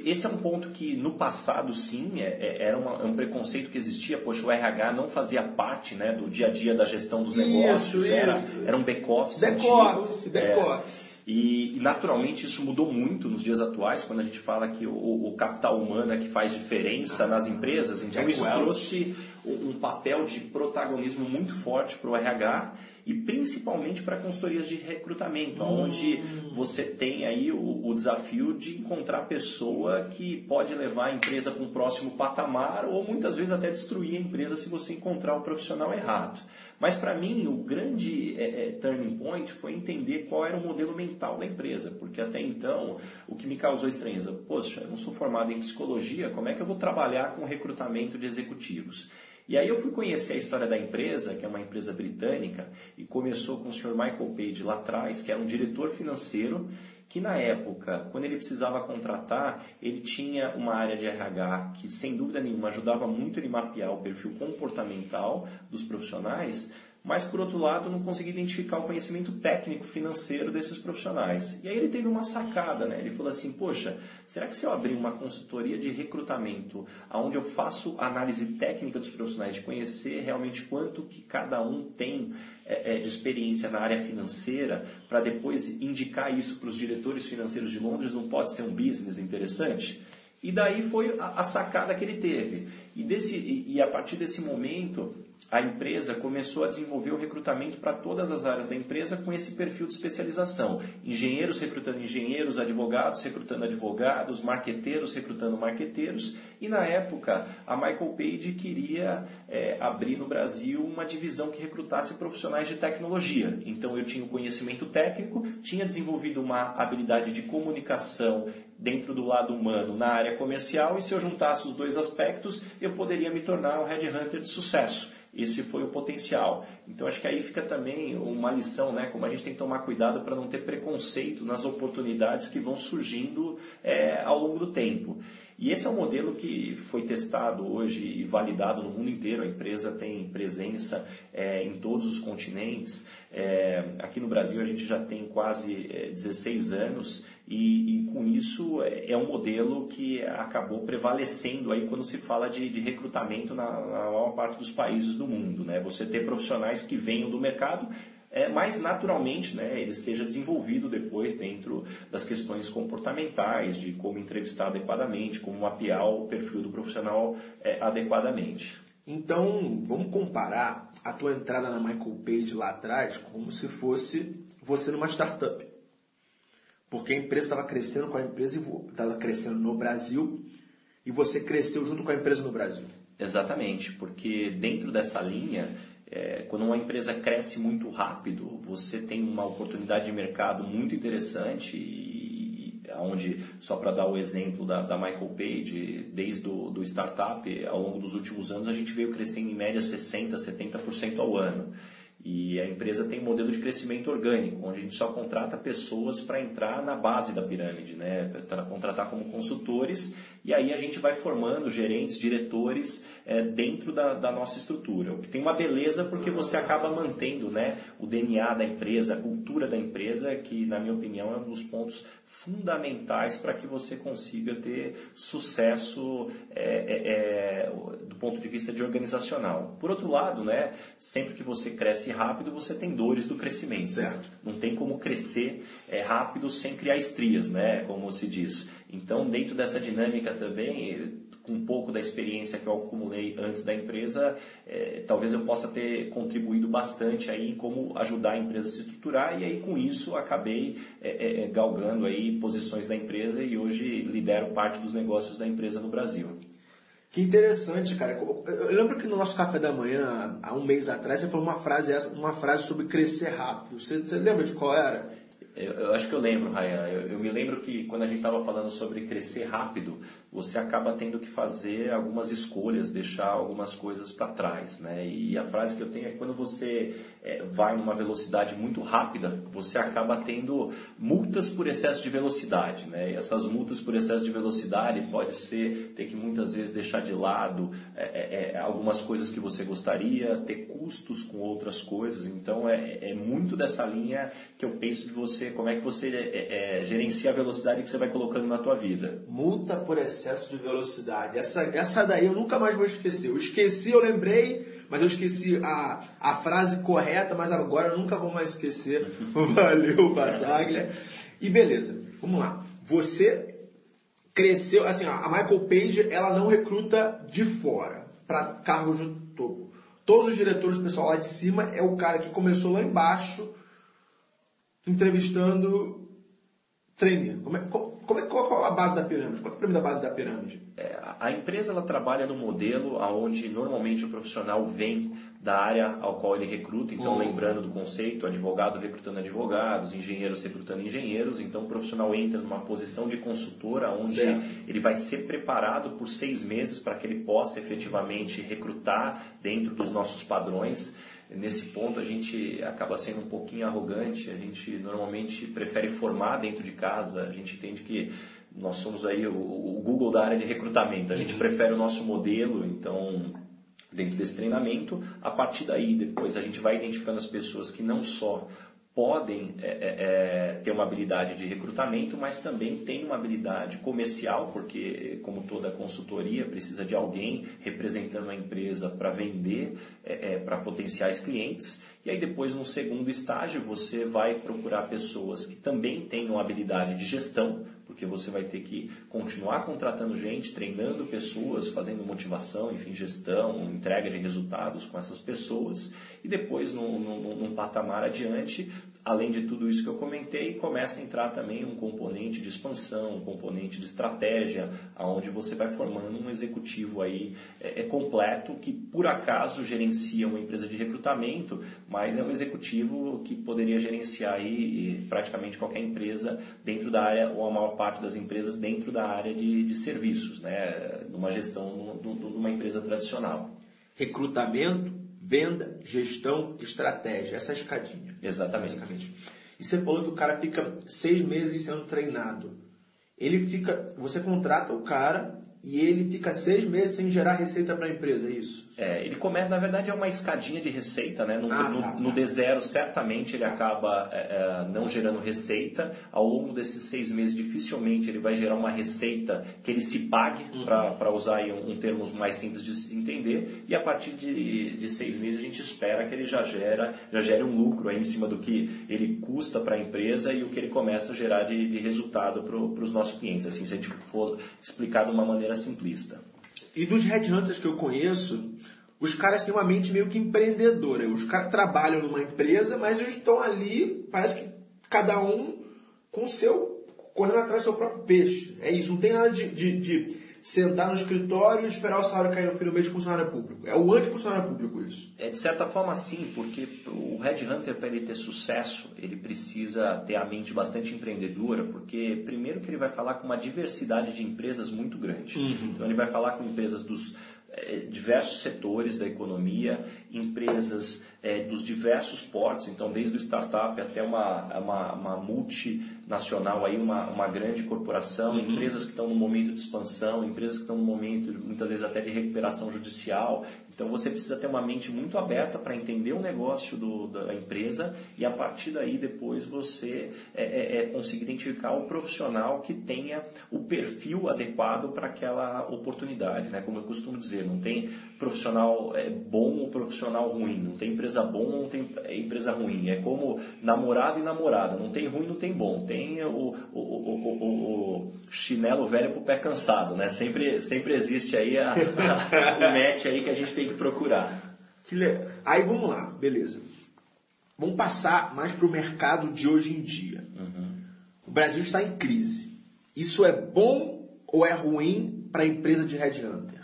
esse é um ponto que no passado sim é, é, era uma, um preconceito que existia. Poxa, o RH não fazia parte né, do dia a dia da gestão dos negócios. Isso, era, isso. era um back-office. Back-office, back-office. E, e, naturalmente isso mudou muito nos dias atuais, quando a gente fala que o, o capital humano é que faz diferença nas empresas. Então isso trouxe um, um papel de protagonismo muito forte para o RH e principalmente para consultorias de recrutamento, hum. onde você tem aí o, o, desafio de encontrar a pessoa que pode levar a empresa para um próximo patamar ou muitas vezes até destruir a empresa se você encontrar o profissional errado. Mas para mim o grande é, é, turning point foi entender qual era o modelo mental da empresa, porque até então o que me causou estranheza, poxa, eu não sou formado em psicologia, como é que eu vou trabalhar com recrutamento de executivos? E aí eu fui conhecer a história da empresa, que é uma empresa britânica, e começou com o Sr. Michael Page lá atrás, que era um diretor financeiro, que na época, quando ele precisava contratar, ele tinha uma área de RH que, sem dúvida nenhuma, ajudava muito ele mapear o perfil comportamental dos profissionais, mas por outro lado não conseguia identificar o conhecimento técnico financeiro desses profissionais. E aí ele teve uma sacada, né? Ele falou assim: "Poxa, será que se eu abrir uma consultoria de recrutamento, onde eu faço análise técnica dos profissionais, de conhecer realmente quanto que cada um tem é, é, de experiência na área financeira, para depois indicar isso para os diretores financeiros de Londres, não pode ser um business interessante?" E daí foi a sacada que ele teve. E, desse, e, a partir desse momento a empresa começou a desenvolver o recrutamento para todas as áreas da empresa com esse perfil de especialização. Engenheiros recrutando engenheiros, advogados recrutando advogados, marqueteiros recrutando marqueteiros. E na época, a Michael Page queria é, abrir no Brasil uma divisão que recrutasse profissionais de tecnologia. Então eu tinha o conhecimento técnico, tinha desenvolvido uma habilidade de comunicação dentro do lado humano na área comercial e se eu juntasse os dois aspectos, eu poderia me tornar um headhunter de sucesso esse foi o potencial. Então acho que aí fica também uma lição, né? Como a gente tem que tomar cuidado para não ter preconceito nas oportunidades que vão surgindo é, ao longo do tempo. E esse é um modelo que foi testado hoje e validado no mundo inteiro. A empresa tem presença é, em todos os continentes. É, aqui no Brasil a gente já tem quase é, 16 anos e, e, com isso é, é um modelo que acabou prevalecendo aí quando se fala de, de recrutamento na, na maior parte dos países do mundo. Né? Você ter profissionais que venham do mercado é, mas naturalmente né, ele seja desenvolvido depois dentro das questões comportamentais, de como entrevistar adequadamente, como mapear o perfil do profissional é, adequadamente. Então, vamos comparar a tua entrada na Michael Page lá atrás como se fosse você numa startup. Porque a empresa estava crescendo com a empresa estava crescendo no Brasil e você cresceu junto com a empresa no Brasil. Exatamente, porque dentro dessa linha é, quando uma empresa cresce muito rápido, você tem uma oportunidade de mercado muito interessante e, onde, só para dar o exemplo da, da Michael Page, desde o do startup, ao longo dos últimos anos, a gente veio crescendo em média 60%, 70% ao ano. E a empresa tem um modelo de crescimento orgânico, onde a gente só contrata pessoas para entrar na base da pirâmide, né? para contratar como consultores, e aí a gente vai formando gerentes, diretores é, dentro da, da, nossa estrutura. O que tem uma beleza porque você acaba mantendo né, o DNA da empresa, a cultura da empresa, que na minha opinião é um dos pontos fundamentais para que você consiga ter sucesso é, é, é, do ponto de vista de organizacional. Por outro lado, né, sempre que você cresce rápido, você tem dores do crescimento. Certo. Não tem como crescer é, rápido sem criar estrias, né, como se diz. Então, dentro dessa dinâmica também, com um pouco da experiência que eu acumulei antes da empresa, é, talvez eu possa ter contribuído bastante aí como ajudar a empresa a se estruturar e aí com isso acabei é, é, é, galgando aí posições da empresa e hoje lidero parte dos negócios da empresa no Brasil. Que interessante, cara. Eu lembro que no nosso café da manhã, há um mês atrás, você falou uma frase, uma frase sobre crescer rápido. Você, você lembra de qual era? Eu, eu, acho que eu lembro, Rayan. Eu, eu, me lembro que quando a gente estava falando sobre crescer rápido, você acaba tendo que fazer algumas escolhas, deixar algumas coisas para trás. Né? E a frase que eu tenho é que quando você é, vai numa velocidade muito rápida, você acaba tendo multas por excesso de velocidade. Né? E essas multas por excesso de velocidade pode ser ter que muitas vezes deixar de lado é, é algumas coisas que você gostaria, ter custos com outras coisas. Então é, é muito dessa linha que eu penso de você, como é que você é, gerencia a velocidade que você vai colocando na tua vida. Multa por excesso excesso de velocidade. Essa, essa daí eu nunca mais vou esquecer. Eu esqueci, eu lembrei, mas eu esqueci a, a frase correta, mas agora eu nunca vou mais esquecer. [LAUGHS] Valeu, Basaglia. E beleza, vamos lá. Você cresceu, assim, a Michael Page, ela não recruta de fora para cargos de topo. Todos os diretores, o pessoal lá de cima, é o cara que começou lá embaixo entrevistando trainee. Como é, como é, qual, é a base da pirâmide? Qual é o problema da base da pirâmide? É, a empresa ela trabalha no modelo onde normalmente o profissional vem da área ao qual ele recruta. Então, uhum. lembrando do conceito, advogado recrutando advogados, engenheiros recrutando engenheiros. Então, o profissional entra numa posição de consultora onde certo. ele vai ser preparado por seis meses para que ele possa efetivamente recrutar dentro dos nossos padrões nesse ponto a gente acaba sendo um pouquinho arrogante, a gente normalmente prefere formar dentro de casa, a gente entende que nós somos aí o, o Google da área de recrutamento, a gente uhum. prefere o nosso modelo, então dentro desse treinamento, a partir daí depois a gente vai identificando as pessoas que não só podem é, é, é, ter uma habilidade de recrutamento, mas também tem uma habilidade comercial, porque, como toda consultoria, precisa de alguém representando a empresa para vender é, é para potenciais clientes. E aí, depois, no segundo estágio, você vai procurar pessoas que também tenham habilidade de gestão, porque você vai ter que continuar contratando gente, treinando pessoas, fazendo motivação, enfim, gestão, entrega de resultados com essas pessoas, e depois, num, num, num patamar adiante, além de tudo isso que eu comentei, começa a entrar também um componente de expansão, um componente de estratégia, aonde você vai formando um executivo aí é, é, completo que por acaso gerencia uma empresa de recrutamento, mas é um executivo que poderia gerenciar aí praticamente qualquer empresa dentro da área ou a maior parte das empresas dentro da área de, de serviços, né, numa gestão de uma empresa tradicional. Recrutamento Venda, gestão, estratégia. Essa é a escadinha. Exatamente. Basicamente. E você falou que o cara fica seis meses sendo treinado. Ele fica. Você contrata o cara e ele fica seis meses sem gerar receita para a empresa, é isso? É, ele começa, na verdade, é uma escadinha de receita, né? No, ah, no, tá, no tá. D0, certamente ele acaba é, é, não gerando receita. Ao longo desses seis meses, dificilmente ele vai gerar uma receita que ele se pague, uhum. para usar aí um, um termo mais simples de entender. E a partir de, de seis meses, a gente espera que ele já gera, já gere um lucro aí em cima do que ele custa para a empresa e o que ele começa a gerar de, de resultado para os nossos clientes. Assim, se a gente for explicar de uma maneira simplista. E dos headhunters que eu conheço, os caras têm uma mente meio que empreendedora. Os caras trabalham numa empresa, mas eles estão ali, parece que cada um com o seu, correndo atrás do seu próprio peixe. É isso, não tem nada de, de, de sentar no escritório e esperar o salário cair no fim do mês de funcionário público. É o anti-funcionário público isso. É de certa forma sim, porque o Headhunter, para ele ter sucesso, ele precisa ter a mente bastante empreendedora, porque primeiro que ele vai falar com uma diversidade de empresas muito grande. Uhum. Então ele vai falar com empresas dos diversos setores da economia, empresas é, dos diversos portes, então desde o startup até uma, uma, uma multinacional, aí, uma, uma grande corporação, uhum. empresas que estão no momento de expansão, empresas que estão no momento, muitas vezes até de recuperação judicial. Então você precisa ter uma mente muito aberta para entender o negócio do, da empresa e a partir daí depois você é, é, é conseguir identificar o profissional que tenha o perfil adequado para aquela oportunidade. Né? Como eu costumo dizer, não tem profissional é, bom ou profissional ruim, não tem empresa bom ou não tem é, empresa ruim. É como namorado e namorada, não tem ruim, não tem bom. Tem o, o, o, o chinelo velho para o pé cansado, né? Sempre, sempre existe aí a, a, [LAUGHS] o match aí que a gente tem que procurar. Que legal. Aí vamos lá, beleza. Vamos passar mais para o mercado de hoje em dia. Uhum. O Brasil está em crise. Isso é bom ou é ruim para a empresa de headhunter?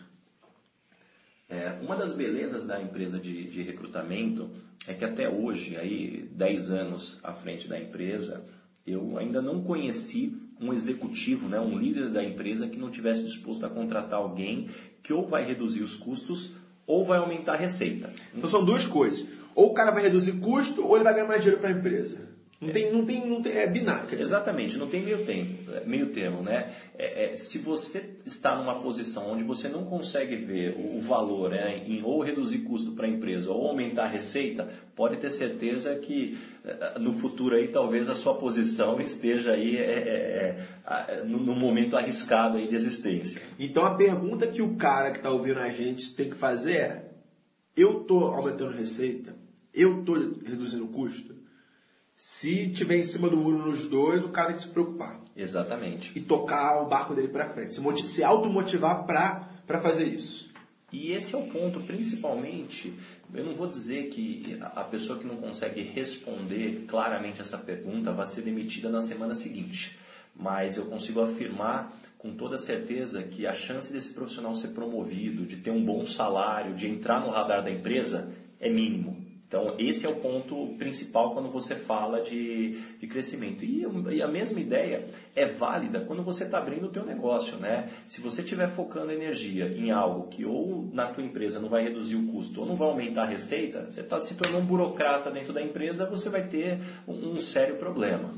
É, uma das belezas da empresa de, de, recrutamento é que até hoje, aí 10 anos à frente da empresa, Eu ainda não conheci um executivo, né, um líder da empresa que não tivesse disposto a contratar alguém que ou vai reduzir os custos ou vai aumentar a receita. Então são duas coisas. Ou o cara vai reduzir custo ou ele vai ganhar mais dinheiro para a empresa. Não tem, não tem, não tem, é binário. Exatamente, não tem meio tempo, é, meio termo, né? É, é, se você está numa posição onde você não consegue ver o, o valor né, em ou reduzir custo para a empresa ou aumentar a receita, pode ter certeza que é, no futuro aí talvez a sua posição esteja aí é, é, num momento arriscado aí de existência. Então a pergunta que o cara que está ouvindo a gente tem que fazer é: eu estou aumentando receita? Eu estou reduzindo custo? Se tiver em cima do muro nos dois, o cara tem que se preocupar. Exatamente. E tocar o barco dele para frente. Se, motiv- se automotivar para fazer isso. E esse é o ponto, principalmente, eu não vou dizer que a pessoa que não consegue responder claramente essa pergunta vai ser demitida na semana seguinte, mas eu consigo afirmar com toda certeza que a chance desse profissional ser promovido, de ter um bom salário, de entrar no radar da empresa é mínimo. Então, esse é o ponto principal quando você fala de, de crescimento. E, e, a mesma ideia é válida quando você está abrindo o teu negócio. Né? Se você estiver focando energia em algo que ou na tua empresa não vai reduzir o custo ou não vai aumentar a receita, você está se tornando um burocrata dentro da empresa, você vai ter um, um sério problema.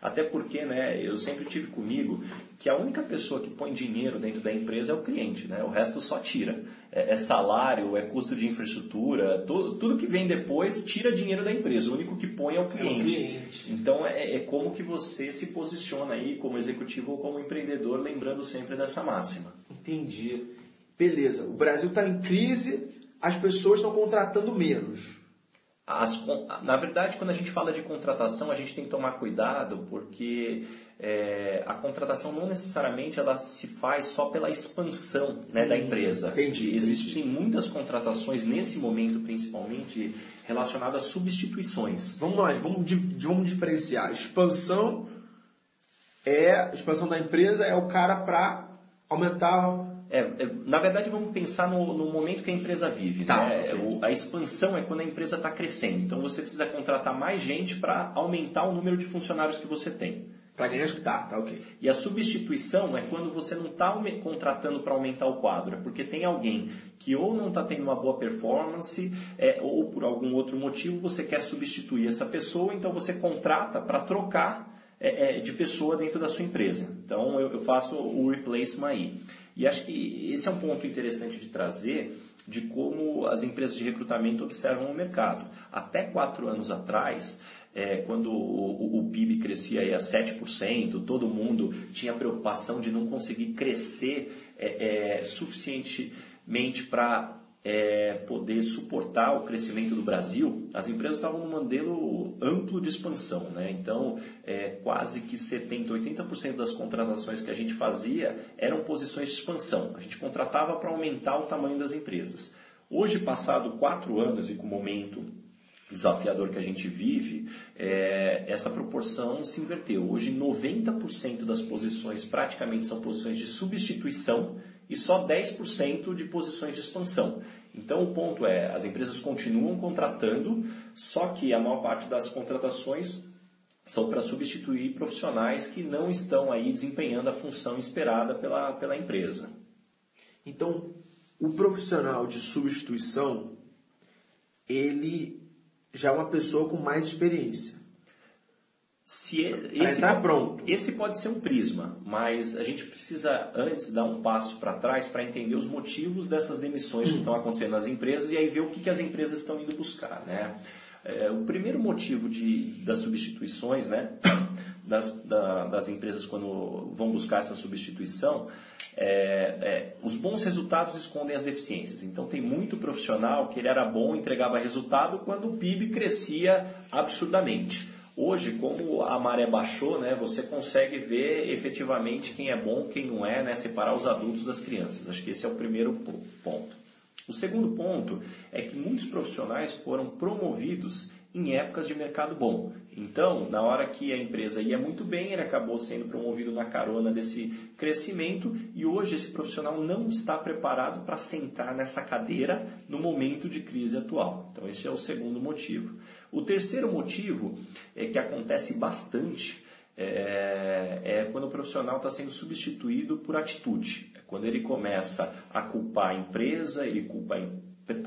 Até porque, né, eu sempre tive comigo que a única pessoa que põe dinheiro dentro da empresa é o cliente, né? O resto só tira. É, é salário, é custo de infraestrutura, tudo, tudo que vem depois tira dinheiro da empresa. O único que põe é o cliente. É o cliente. Então é, é como que você se posiciona aí como executivo ou como empreendedor, lembrando sempre dessa máxima. Entendi. Beleza. O Brasil está em crise, as pessoas estão contratando menos. As, na verdade, quando a gente fala de contratação, a gente tem que tomar cuidado porque é, a contratação não necessariamente ela se faz só pela expansão né, hum, da empresa. Entendi. Existem entendi. muitas contratações nesse momento, principalmente relacionadas a substituições. Vamos lá, vamos, vamos diferenciar. Expansão é expansão da empresa é o cara para aumentar é, é, na verdade, vamos pensar no, no, momento que a empresa vive. Tá, né? okay. o, a expansão é quando a empresa está crescendo. Então, você precisa contratar mais gente para aumentar o número de funcionários que você tem. Para ganhar tá, tá ok. E a substituição é quando você não está contratando para aumentar o quadro, é porque tem alguém que ou não está tendo uma boa performance, é, ou por algum outro motivo você quer substituir essa pessoa, então você contrata para trocar é, é, de pessoa dentro da sua empresa. Então eu, eu faço o replacement aí. E acho que esse é um ponto interessante de trazer de como as empresas de recrutamento observam o mercado. Até quatro anos atrás, é, quando o, o, o, PIB crescia aí a 7%, todo mundo tinha preocupação de não conseguir crescer é, é, suficientemente para é, poder suportar o crescimento do Brasil, as empresas estavam num modelo amplo de expansão. Né? Então, é, quase que 70%, 80% das contratações que a gente fazia eram posições de expansão. A gente contratava para aumentar o tamanho das empresas. Hoje, passado quatro anos e com o momento desafiador que a gente vive, é, essa proporção se inverteu. Hoje, 90% das posições praticamente são posições de substituição e só 10% de posições de expansão. Então o ponto é, as empresas continuam contratando, só que a maior parte das contratações são para substituir profissionais que não estão aí desempenhando a função esperada pela, pela empresa. Então, o profissional de substituição, ele já é uma pessoa com mais experiência. Se esse, tá pronto. esse pode ser um prisma, mas a gente precisa antes dar um passo para trás para entender os motivos dessas demissões que estão acontecendo nas empresas e aí ver o que, que as empresas estão indo buscar. Né? É, o primeiro motivo de, das substituições, né, das, da, das empresas quando vão buscar essa substituição, é, é, os bons resultados escondem as deficiências. Então tem muito profissional que ele era bom, entregava resultado quando o PIB crescia absurdamente. Hoje, como a maré baixou, né, você consegue ver efetivamente quem é bom, quem não é, né, separar os adultos das crianças. Acho que esse é o primeiro ponto. O segundo ponto é que muitos profissionais foram promovidos em épocas de mercado bom. Então, na hora que a empresa ia muito bem, ele acabou sendo promovido na carona desse crescimento e hoje esse profissional não está preparado para sentar nessa cadeira no momento de crise atual. Então, esse é o segundo motivo. O terceiro motivo é que acontece bastante é, é quando o profissional está sendo substituído por atitude. É quando ele começa a culpar a empresa, ele culpa a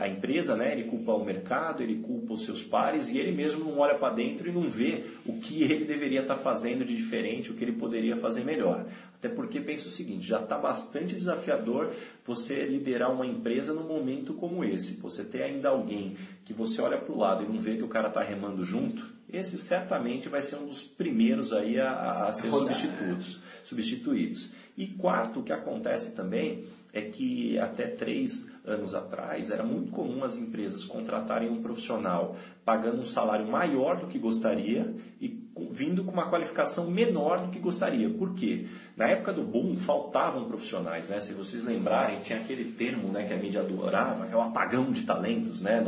empresa, né? ele culpa o mercado, ele culpa os seus pares e ele mesmo não olha para dentro e não vê o que ele deveria estar tá fazendo de diferente, o que ele poderia fazer melhor. Até porque penso o seguinte, já está bastante desafiador você liderar uma empresa num momento como esse. Você ter ainda alguém que você olha para o lado e não vê que o cara está remando junto, esse certamente vai ser um dos primeiros aí a, a ser substituídos, substituídos. E quarto, o que acontece também é que até três anos atrás era muito comum as empresas contratarem um profissional pagando um salário maior do que gostaria e vindo com uma qualificação menor do que gostaria. Por quê? Na época do boom faltavam profissionais, né? Se vocês lembrarem, tinha aquele termo né, que a mídia adorava, que é o apagão de talentos, né?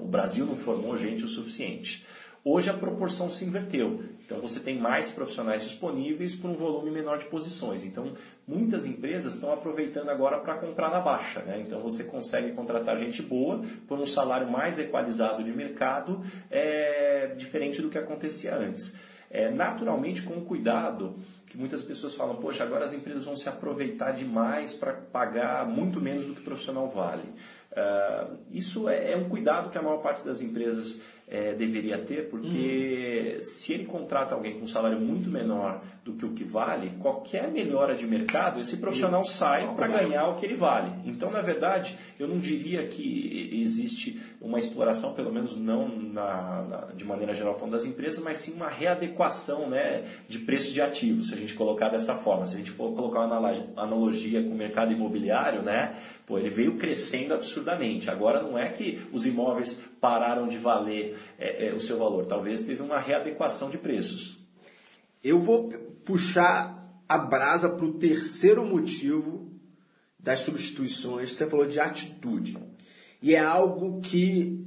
O Brasil não formou gente o suficiente. Hoje a proporção se inverteu. Então você tem mais profissionais disponíveis por um volume menor de posições. Então muitas empresas estão aproveitando agora para comprar na baixa. Né? Então você consegue contratar gente boa por um salário mais equalizado de mercado, é, diferente do que acontecia antes. É, naturalmente com cuidado que muitas pessoas falam, poxa, agora as empresas vão se aproveitar demais para pagar muito menos do que o profissional vale. Uh, isso é, é, um cuidado que a maior parte das empresas é, deveria ter, porque uhum. se ele contrata alguém com um salário muito menor do que o que vale, qualquer melhora de mercado, esse profissional sai para ganhar o que ele vale. Então, na verdade, eu não diria que existe uma exploração, pelo menos não na, na, de maneira geral falando das empresas, mas sim uma readequação né, de preço de ativos, se a gente colocar dessa forma. Se a gente for colocar uma analogia com o mercado imobiliário, né, pô, ele veio crescendo absurdamente. Agora não é que os imóveis pararam de valer é, é, o seu valor, talvez teve uma readequação de preços. Eu vou puxar a brasa para o terceiro motivo das substituições. Você falou de atitude. E é algo que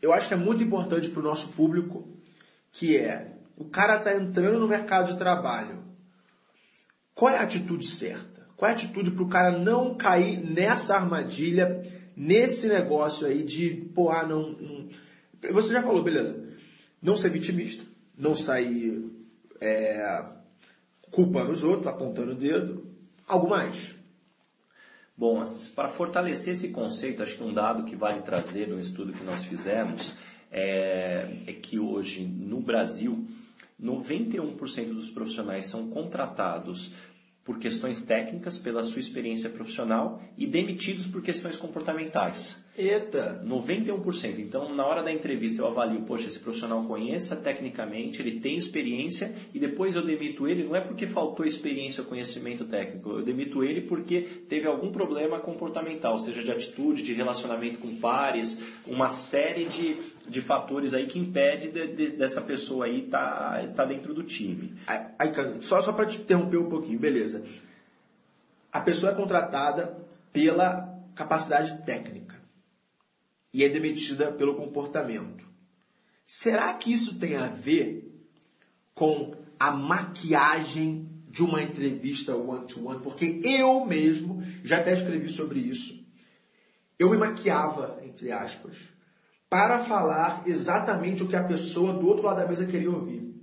eu acho que é muito importante para o nosso público, que é o cara está entrando no mercado de trabalho. Qual é a atitude certa? Qual é a atitude para o cara não cair nessa armadilha, nesse negócio aí de, pô, ah, não, não. Você já falou, beleza. Não ser vitimista, não sair é, culpando os outros, apontando o dedo. Algo mais? Bom, para fortalecer esse conceito, acho que um dado que vale trazer no estudo que nós fizemos é, é que hoje no Brasil 91% dos profissionais são contratados por questões técnicas, pela sua experiência profissional e demitidos por questões comportamentais. Eita! 91%. Então, na hora da entrevista, eu avalio, poxa, esse profissional conheça tecnicamente, ele tem experiência e depois eu demito ele, não é porque faltou experiência ou conhecimento técnico, eu demito ele porque teve algum problema comportamental, seja de atitude, de relacionamento com pares, uma série de, de fatores aí que impede de, de, dessa pessoa aí estar tá, tá dentro do time. Aí, só só para te interromper um pouquinho, beleza. A pessoa é contratada pela capacidade técnica e é demitida pelo comportamento. Será que isso tem a ver com a maquiagem de uma entrevista one-to-one? -one? Porque eu mesmo já até escrevi sobre isso. Eu me maquiava, entre aspas, para falar exatamente o que a pessoa do outro lado da mesa queria ouvir.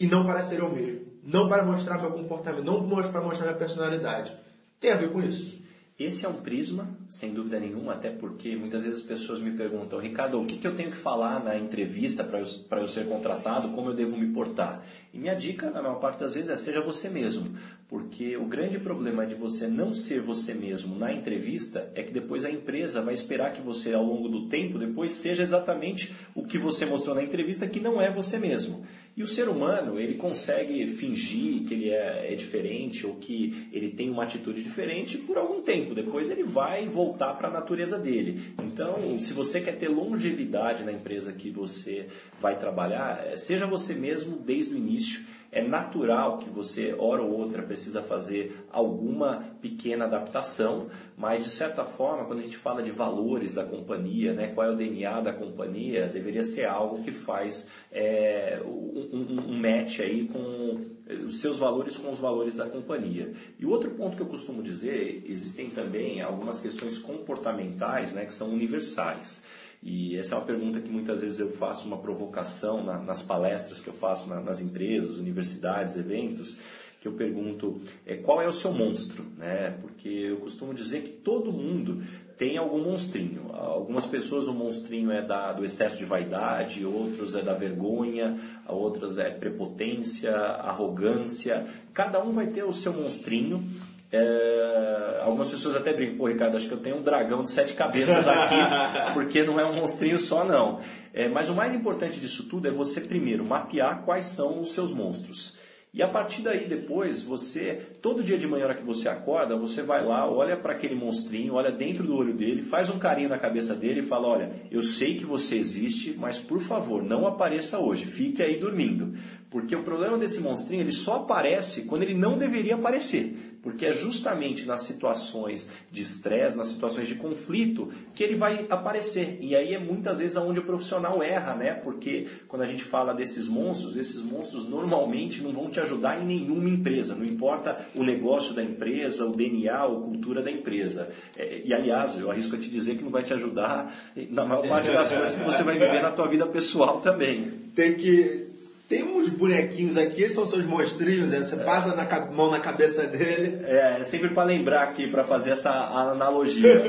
E não para ser eu mesmo. Não para mostrar meu comportamento, não para mostrar minha personalidade. Tem a ver com isso. Esse é um prisma, sem dúvida nenhuma, até porque muitas vezes as pessoas me perguntam, Ricardo, o que, que eu tenho que falar na entrevista para eu, eu ser contratado, como eu devo me portar? E minha dica, na maior parte das vezes, é seja você mesmo, porque o grande problema de você não ser você mesmo na entrevista é que depois a empresa vai esperar que você, ao longo do tempo, depois seja exatamente o que você mostrou na entrevista, que não é você mesmo. E o ser humano, ele consegue fingir que ele é, é, diferente ou que ele tem uma atitude diferente por algum tempo. Depois ele vai voltar para a natureza dele. Então, se você quer ter longevidade na empresa que você vai trabalhar, é, seja você mesmo desde o início é natural que você, hora ou outra, precisa fazer alguma pequena adaptação, mas de certa forma, quando a gente fala de valores da companhia, né, qual é o DNA da companhia, deveria ser algo que faz é, um, um, match aí com os seus valores com os valores da companhia. E outro ponto que eu costumo dizer, existem também algumas questões comportamentais né, que são universais. E essa é uma pergunta que muitas vezes eu faço uma provocação na, nas palestras que eu faço na, nas empresas, universidades, eventos, que eu pergunto é, qual é o seu monstro, né? Porque eu costumo dizer que todo mundo tem algum monstrinho. Algumas pessoas o monstrinho é da, do excesso de vaidade, outros é da vergonha, outras é prepotência, arrogância. Cada um vai ter o seu monstrinho. É, algumas pessoas até brincam, pô, Ricardo, acho que eu tenho um dragão de sete cabeças aqui, [LAUGHS] porque não é um monstrinho só, não. É, mas o mais importante disso tudo é você primeiro mapear quais são os seus monstros. E a partir daí, depois, você, todo dia de manhã, hora que você acorda, você vai lá, olha para aquele monstrinho, olha dentro do olho dele, faz um carinho na cabeça dele e fala: Olha, eu sei que você existe, mas por favor, não apareça hoje, fique aí dormindo. Porque o problema desse monstrinho, ele só aparece quando ele não deveria aparecer. Porque é justamente nas situações de estresse, nas situações de conflito, que ele vai aparecer. E aí é muitas vezes onde o profissional erra, né? Porque quando a gente fala desses monstros, esses monstros normalmente não vão te ajudar em nenhuma empresa. Não importa o negócio da empresa, o DNA, a cultura da empresa. É, e aliás, eu arrisco a te dizer que não vai te ajudar na maior parte das coisas que você vai viver na tua vida pessoal também. Tem que tem uns bonequinhos aqui, são seus monstrinhos, né? você passa na mão na cabeça dele. É, é sempre para lembrar aqui, para fazer essa analogia.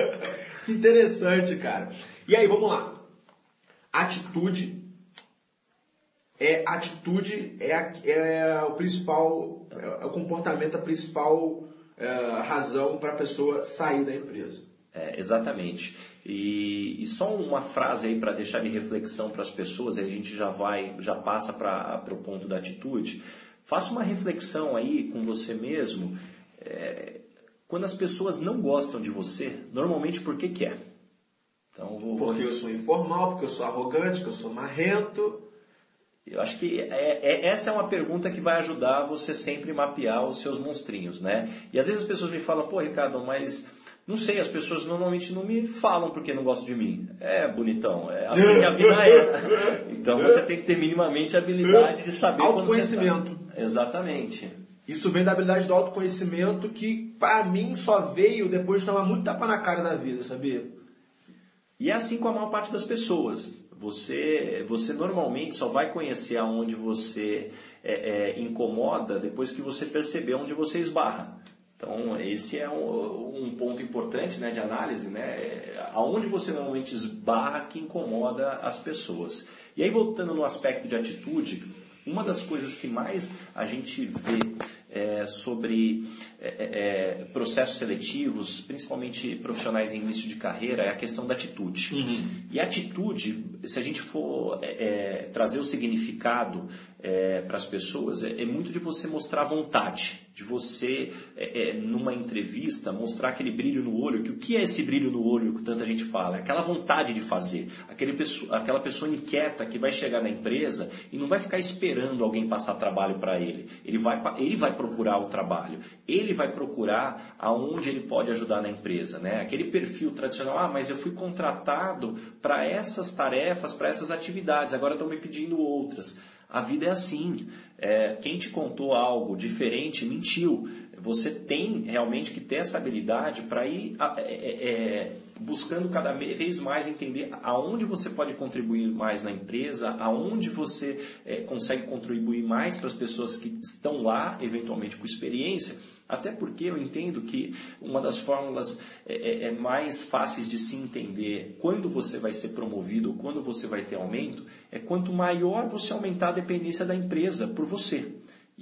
[LAUGHS] que interessante, cara. E aí, vamos lá. Atitude é atitude é, é o principal é o comportamento a principal é, razão para a pessoa sair da empresa. É, exatamente. E, e, só uma frase aí para deixar de reflexão para as pessoas, aí a gente já vai, já passa para o ponto da atitude. Faça uma reflexão aí com você mesmo. É, quando as pessoas não gostam de você, normalmente por que, que é? Então, vou, porque eu sou informal, porque eu sou arrogante, porque eu sou marrento. Eu acho que é, é, essa é uma pergunta que vai ajudar você sempre mapear os seus monstrinhos, né? E às vezes as pessoas me falam, pô, Ricardo, mas não sei, as pessoas normalmente não me falam porque não gostam de mim. É, bonitão, é [LAUGHS] assim que a vida é. Então você tem que ter minimamente a habilidade de saber Autoconhecimento. Quando você tá. Exatamente. Isso vem da habilidade do autoconhecimento que, para mim, só veio depois de tomar muito tapa na cara da vida, sabia? E é assim com a maior parte das pessoas. Você, você normalmente só vai conhecer aonde você é, é, incomoda depois que você perceber onde você esbarra. Então, esse é um, um, ponto importante né, de análise, né? É, aonde você normalmente esbarra que incomoda as pessoas. E aí, voltando no aspecto de atitude, uma das coisas que mais a gente vê é, sobre é, é, é, processos seletivos, principalmente profissionais em início de carreira, é a questão da atitude. Uhum. E a atitude, se a gente for é, é, trazer o significado para as pessoas, é, muito de você mostrar vontade, de você, numa entrevista, mostrar aquele brilho no olho. Que o que é esse brilho no olho que tanta gente fala? Aquela vontade de fazer, aquele pessoa, aquela pessoa inquieta que vai chegar na empresa e não vai ficar esperando alguém passar trabalho para ele. Ele vai, ele vai procurar o trabalho. Ele vai procurar aonde ele pode ajudar na empresa. Né? Aquele perfil tradicional, ah, mas eu fui contratado para essas tarefas, para essas atividades, agora estão me pedindo outras. A vida é assim. É, quem te contou algo diferente mentiu. Você tem realmente que ter essa habilidade para ir é, é, é, buscando cada vez mais entender aonde você pode contribuir mais na empresa, aonde você é, consegue contribuir mais para as pessoas que estão lá, eventualmente com experiência. Até porque eu entendo que uma das fórmulas é, é, é mais fáceis de se entender quando você vai ser promovido ou quando você vai ter aumento é quanto maior você aumentar a dependência da empresa por você.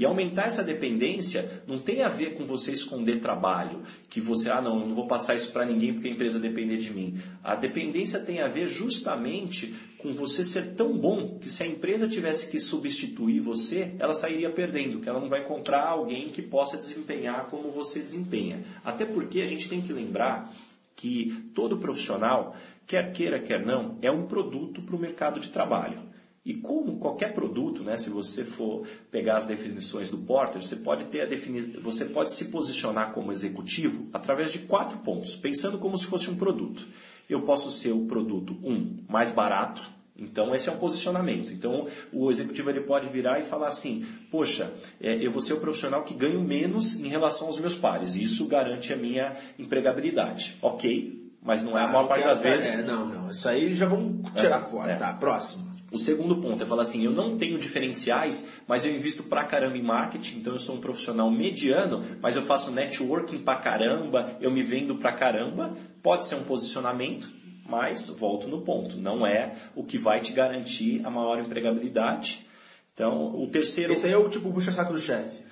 E aumentar essa dependência não tem a ver com você esconder trabalho, que você, ah, não, não vou passar isso para ninguém porque a empresa depender de mim. A dependência tem a ver justamente com você ser tão bom que se a empresa tivesse que substituir você, ela sairia perdendo, que ela não vai encontrar alguém que possa desempenhar como você desempenha. Até porque a gente tem que lembrar que todo profissional, quer queira, quer não, é um produto para o mercado de trabalho. E como qualquer produto, né, se você for pegar as definições do Porter, você pode, ter a defini você pode se posicionar como executivo através de quatro pontos, pensando como se fosse um produto. Eu posso ser o produto, um, mais barato, então, esse é um posicionamento. Então, o executivo ele pode virar e falar assim: Poxa, é, eu vou ser o profissional que ganho menos em relação aos meus pares, e isso garante a minha empregabilidade. Ok, mas não é a maior parte das vezes. É, não, não. Isso aí já vamos tirar É, fora. é. Tá, próximo. O segundo ponto é falar assim, eu não tenho diferenciais, mas eu invisto pra caramba em marketing, então eu sou um profissional mediano, mas eu faço networking pra caramba, eu me vendo pra caramba. Pode ser um posicionamento, mas volto no ponto, não é o que vai te garantir a maior empregabilidade. Então, o terceiro, Esse aí é o tipo puxa-saco do chefe.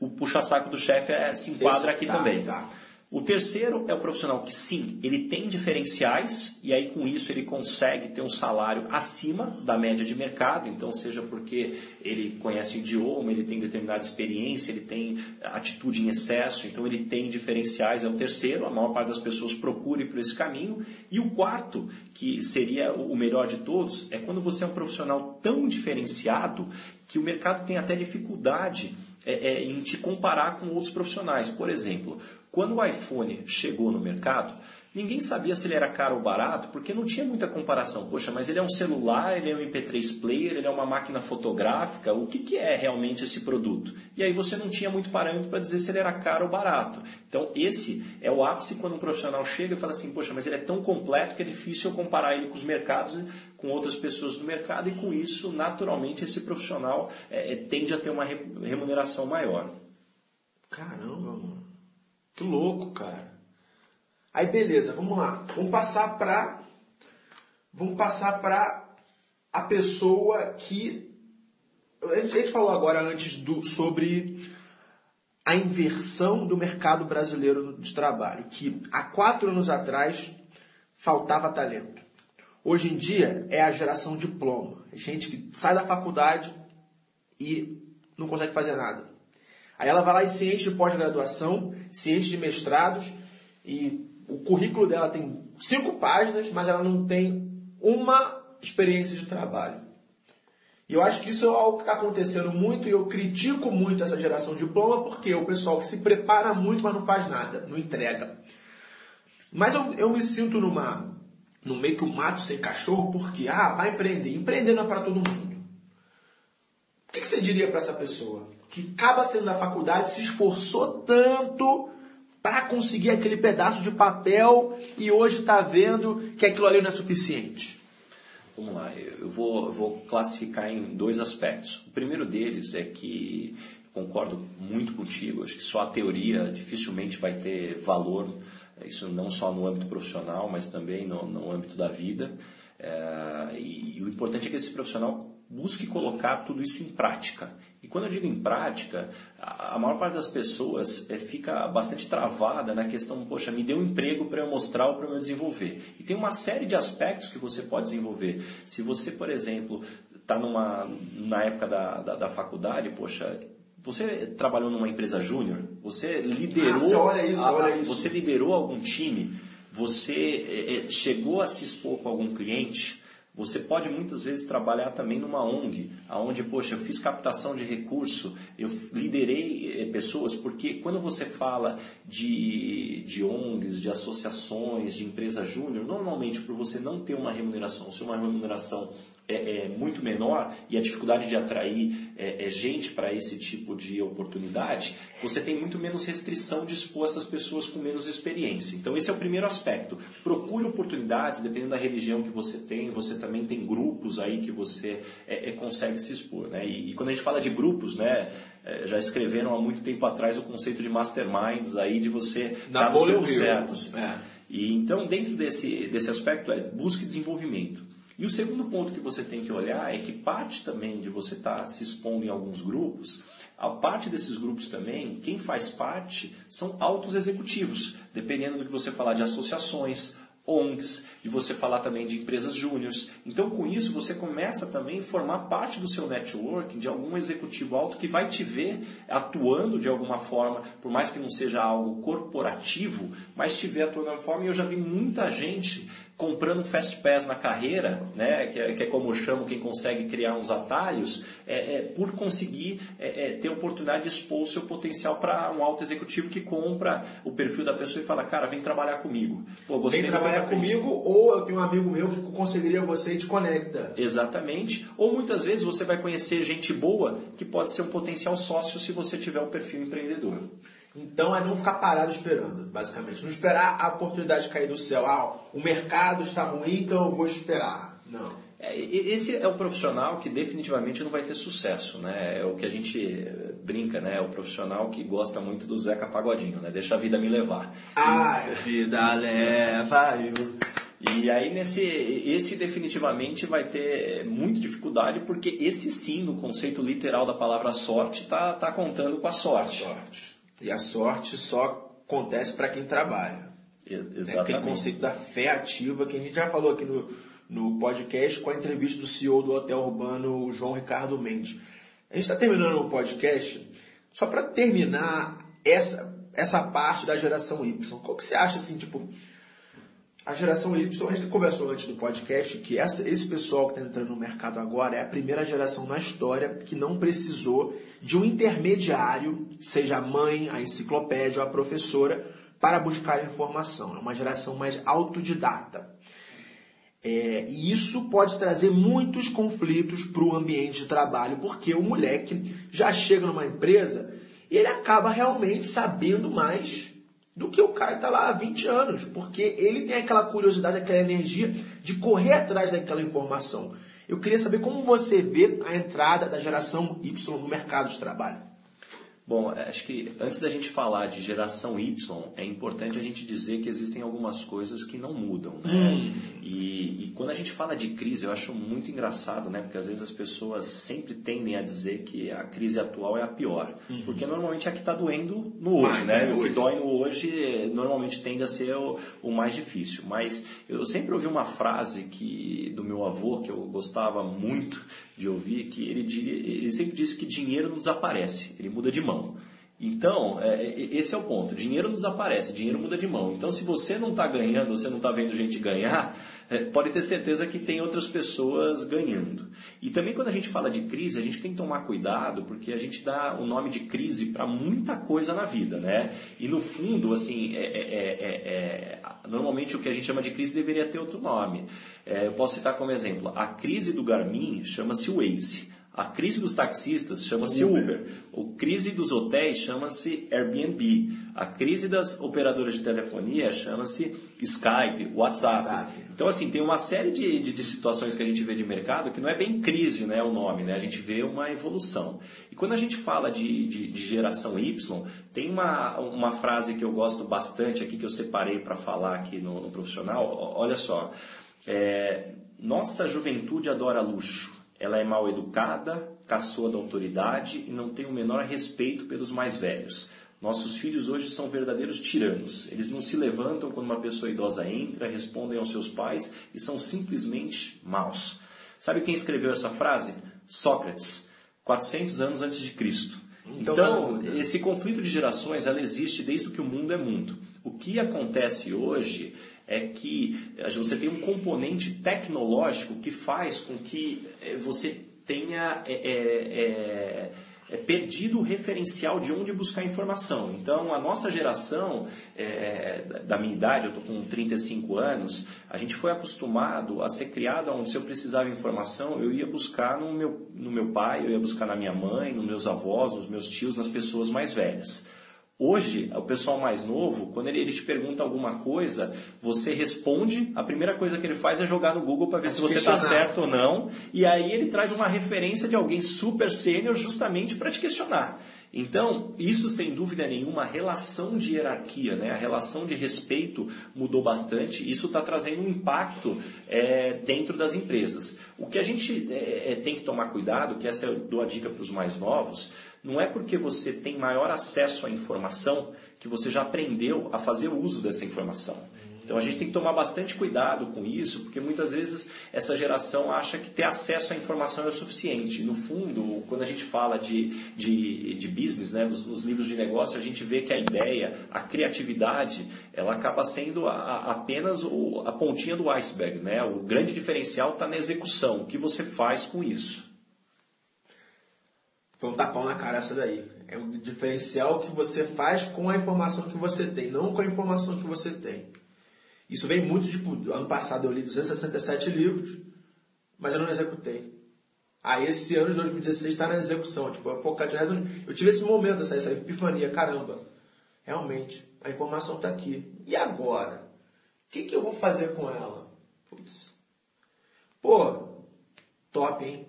o puxa-saco do chefe é, se enquadra Esse- aqui tá, também. tá. O terceiro é o profissional que sim, ele tem diferenciais e aí com isso ele consegue ter um salário acima da média de mercado, então seja porque ele conhece o idioma, ele tem determinada experiência, ele tem atitude em excesso, então ele tem diferenciais, é o terceiro, a maior parte das pessoas procure por esse caminho. E o quarto, que seria o melhor de todos, é quando você é um profissional tão diferenciado que o mercado tem até dificuldade é, é, em te comparar com outros profissionais. Por exemplo, quando o iPhone chegou no mercado, ninguém sabia se ele era caro ou barato, porque não tinha muita comparação. Poxa, mas ele é um celular, ele é um MP3 player, ele é uma máquina fotográfica, o que, que é realmente esse produto? E aí você não tinha muito parâmetro para dizer se ele era caro ou barato. Então esse é o ápice quando um profissional chega e fala assim, poxa, mas ele é tão completo que é difícil eu comparar ele com os mercados, com outras pessoas do mercado, e com isso, naturalmente, esse profissional é, é, tende a ter uma re- remuneração maior. Caramba, mano. Que louco, cara. Aí beleza, vamos lá. Vamos passar pra. Vamos passar pra a pessoa que. A gente, falou agora antes do, sobre a inversão do mercado brasileiro de trabalho, que há quatro anos atrás faltava talento. Hoje em dia é a geração diploma. Gente que sai da faculdade e não consegue fazer nada. Aí ela vai lá e se enche de pós-graduação, se enche de mestrados, e o currículo dela tem cinco páginas, mas ela não tem uma experiência de trabalho. E eu acho que isso é algo que está acontecendo muito e eu critico muito essa geração de diploma porque é o pessoal que se prepara muito, mas não faz nada, não entrega. Mas eu, eu me sinto numa, no meio que um mato sem cachorro porque, ah, vai empreender. Empreender não é para todo mundo. O que, que você diria para essa pessoa que acaba sendo da faculdade, se esforçou tanto para conseguir aquele pedaço de papel e hoje está vendo que aquilo ali não é suficiente? Vamos lá, eu vou, eu vou classificar em dois aspectos. O primeiro deles é que concordo muito contigo, acho que só a teoria dificilmente vai ter valor, isso não só no âmbito profissional, mas também no, no âmbito da vida. É, e, e o importante é que esse profissional busque colocar tudo isso em prática. E quando eu digo em prática, a, maior parte das pessoas é, fica bastante travada na questão, poxa, me deu um emprego para eu mostrar ou para eu desenvolver. E tem uma série de aspectos que você pode desenvolver. Se você, por exemplo, está na época da, da, da faculdade, poxa, você trabalhou numa empresa júnior, você liderou, Ah, olha isso, olha isso. você liderou algum time, você eh, eh, chegou a se expor com algum cliente, você pode muitas vezes trabalhar também numa ONG, aonde, poxa, eu fiz captação de recurso, eu liderei eh, pessoas, porque quando você fala de, de ONGs, de associações, de empresa júnior, normalmente por você não ter uma remuneração, se uma remuneração é, é muito menor e a dificuldade de atrair é, é gente para esse tipo de oportunidade, você tem muito menos restrição de expor essas pessoas com menos experiência. Então esse é o primeiro aspecto. Procure oportunidades, dependendo da religião que você tem, você também tem grupos aí que você é, é, consegue se expor. Né? E, e, quando a gente fala de grupos, né, é, já escreveram há muito tempo atrás o conceito de masterminds aí de você Na estar nos grupos certos. E então dentro desse, desse aspecto é busque desenvolvimento. E o segundo ponto que você tem que olhar é que parte também de você estar se expondo em alguns grupos, a parte desses grupos também, quem faz parte são altos executivos, dependendo do que você falar de associações, ONGs, de você falar também de empresas júniores. Então, com isso, você começa também a formar parte do seu networking de algum executivo alto que vai te ver atuando de alguma forma, por mais que não seja algo corporativo, mas te ver atuando de alguma forma. E eu já vi muita gente comprando um fast pass na carreira, né, que, é, que é como eu chamo quem consegue criar uns atalhos, é, é, por conseguir é, ter a oportunidade de expor o seu potencial para um alto executivo que compra o perfil da pessoa e fala, cara, vem trabalhar comigo. Pô, Vem trabalhar comigo ou eu tenho um amigo meu que conseguiria você e te conecta. Exatamente. Ou muitas vezes você vai conhecer gente boa que pode ser um potencial sócio se você tiver um perfil empreendedor. Então é não ficar parado esperando, basicamente. Não esperar a oportunidade cair do céu. Ah, o mercado está ruim, então eu vou esperar. Não. É, esse é o profissional que definitivamente não vai ter sucesso, né? É o que a gente brinca, né? É o profissional que gosta muito do Zeca Pagodinho, né? Deixa a vida me levar. Ah, a [LAUGHS] vida leva eu. E aí nesse esse definitivamente vai ter muita dificuldade porque esse sim no conceito literal da palavra sorte tá, tá contando com a sorte. A sorte. E a sorte só acontece para quem trabalha. Exatamente. Né? Aquele conceito da fé ativa que a gente já falou aqui no, no podcast com a entrevista do CEO do Hotel Urbano, João Ricardo Mendes. A gente está terminando o podcast só para terminar essa, essa parte da geração Y. Qual que você acha assim, tipo, a geração Y, a gente conversou antes do podcast que essa, esse pessoal que está entrando no mercado agora é a primeira geração na história que não precisou de um intermediário, seja a mãe, a enciclopédia ou a professora, para buscar informação. É uma geração mais autodidata. É, e isso pode trazer muitos conflitos para o ambiente de trabalho, porque o moleque já chega numa empresa e ele acaba realmente sabendo mais do que o cara que está lá há 20 anos, porque ele tem aquela curiosidade, aquela energia de correr atrás daquela informação. Eu queria saber como você vê a entrada da geração Y no mercado de trabalho. Bom, acho que antes da gente falar de geração Y, é importante a gente dizer que existem algumas coisas que não mudam, né? Hum. E, e, quando a gente fala de crise, eu acho muito engraçado, né? Porque às vezes as pessoas sempre tendem a dizer que a crise atual é a pior. Uhum. Porque normalmente é a que está doendo no hoje, né? É o que dói no hoje normalmente tende a ser o, o, mais difícil. Mas eu sempre ouvi uma frase que do meu avô, que eu gostava muito de ouvir, que ele, ele sempre disse que dinheiro não desaparece, ele muda de mão. Então, é, é, esse é o ponto. Dinheiro não desaparece, dinheiro muda de mão. Então, se você não está ganhando, você não está vendo gente ganhar, [LAUGHS] é, pode ter certeza que tem outras pessoas ganhando. E também quando a gente fala de crise, a gente tem que tomar cuidado, porque a gente dá o nome de crise para muita coisa na vida, né? E no fundo, assim, é, é, normalmente o que a gente chama de crise deveria ter outro nome. eu posso citar como exemplo, a crise do Garmin chama-se Waze. A crise dos taxistas chama-se Uber. Uber. A crise dos hotéis chama-se Airbnb. A crise das operadoras de telefonia chama-se Skype, WhatsApp. WhatsApp. Então, assim, tem uma série de, de, de, situações que a gente vê de mercado que não é bem crise né, o nome, né? A gente vê uma evolução. E quando a gente fala de, de, de geração Y, tem uma, uma frase que eu gosto bastante aqui, que eu separei para falar aqui no, no, profissional. Olha só. É, nossa juventude adora luxo ela é mal educada, caçoa da autoridade e não tem o menor respeito pelos mais velhos. Nossos filhos hoje são verdadeiros tiranos. Eles não se levantam quando uma pessoa idosa entra, respondem aos seus pais e são simplesmente maus. Sabe quem escreveu essa frase? Sócrates, 400 anos antes de Cristo. Então, então esse conflito de gerações ela existe desde que o mundo é mundo. O que acontece hoje é que você tem um componente tecnológico que faz com que eh, você tenha é, é, é, perdido o referencial de onde buscar informação. Então, a nossa geração, da minha idade, eu estou com 35 anos, a gente foi acostumado a ser criado onde se eu precisava de informação, eu ia buscar no meu, no meu pai, eu ia buscar na minha mãe, nos meus avós, nos meus tios, nas pessoas mais velhas. Hoje, o pessoal mais novo, quando ele, ele, te pergunta alguma coisa, você responde, a primeira coisa que ele faz é jogar no Google para ver se você está certo ou não, e aí ele traz uma referência de alguém super sênior justamente para te questionar. Então, isso sem dúvida nenhuma, a relação de hierarquia, né? a relação de respeito mudou bastante. Isso está trazendo um impacto é, dentro das empresas. O que a gente é, é, tem que tomar cuidado, que essa eu dou a dica para os mais novos, não é porque você tem maior acesso à informação que você já aprendeu a fazer uso dessa informação. Então a gente tem que tomar bastante cuidado com isso, porque muitas vezes essa geração acha que ter acesso à informação é o suficiente. No fundo, quando a gente fala de, de, de business, né, nos, nos livros de negócio, a gente vê que a ideia, a criatividade, ela acaba sendo a, a, apenas o, a pontinha do iceberg. Né? O grande diferencial está na execução, o que você faz com isso. Foi um tapão na cara essa daí. É um diferencial que você faz com a informação que você tem, não com a informação que você tem. Isso vem muito, tipo, ano passado eu li 267 livros, mas eu não executei. Aí esse ano de 2016 está na execução, tipo, eu focar de Eu tive esse momento, essa, essa epifania, caramba. realmente, a informação está aqui. E agora? O que, que eu vou fazer com ela? Putz. Pô, top, hein?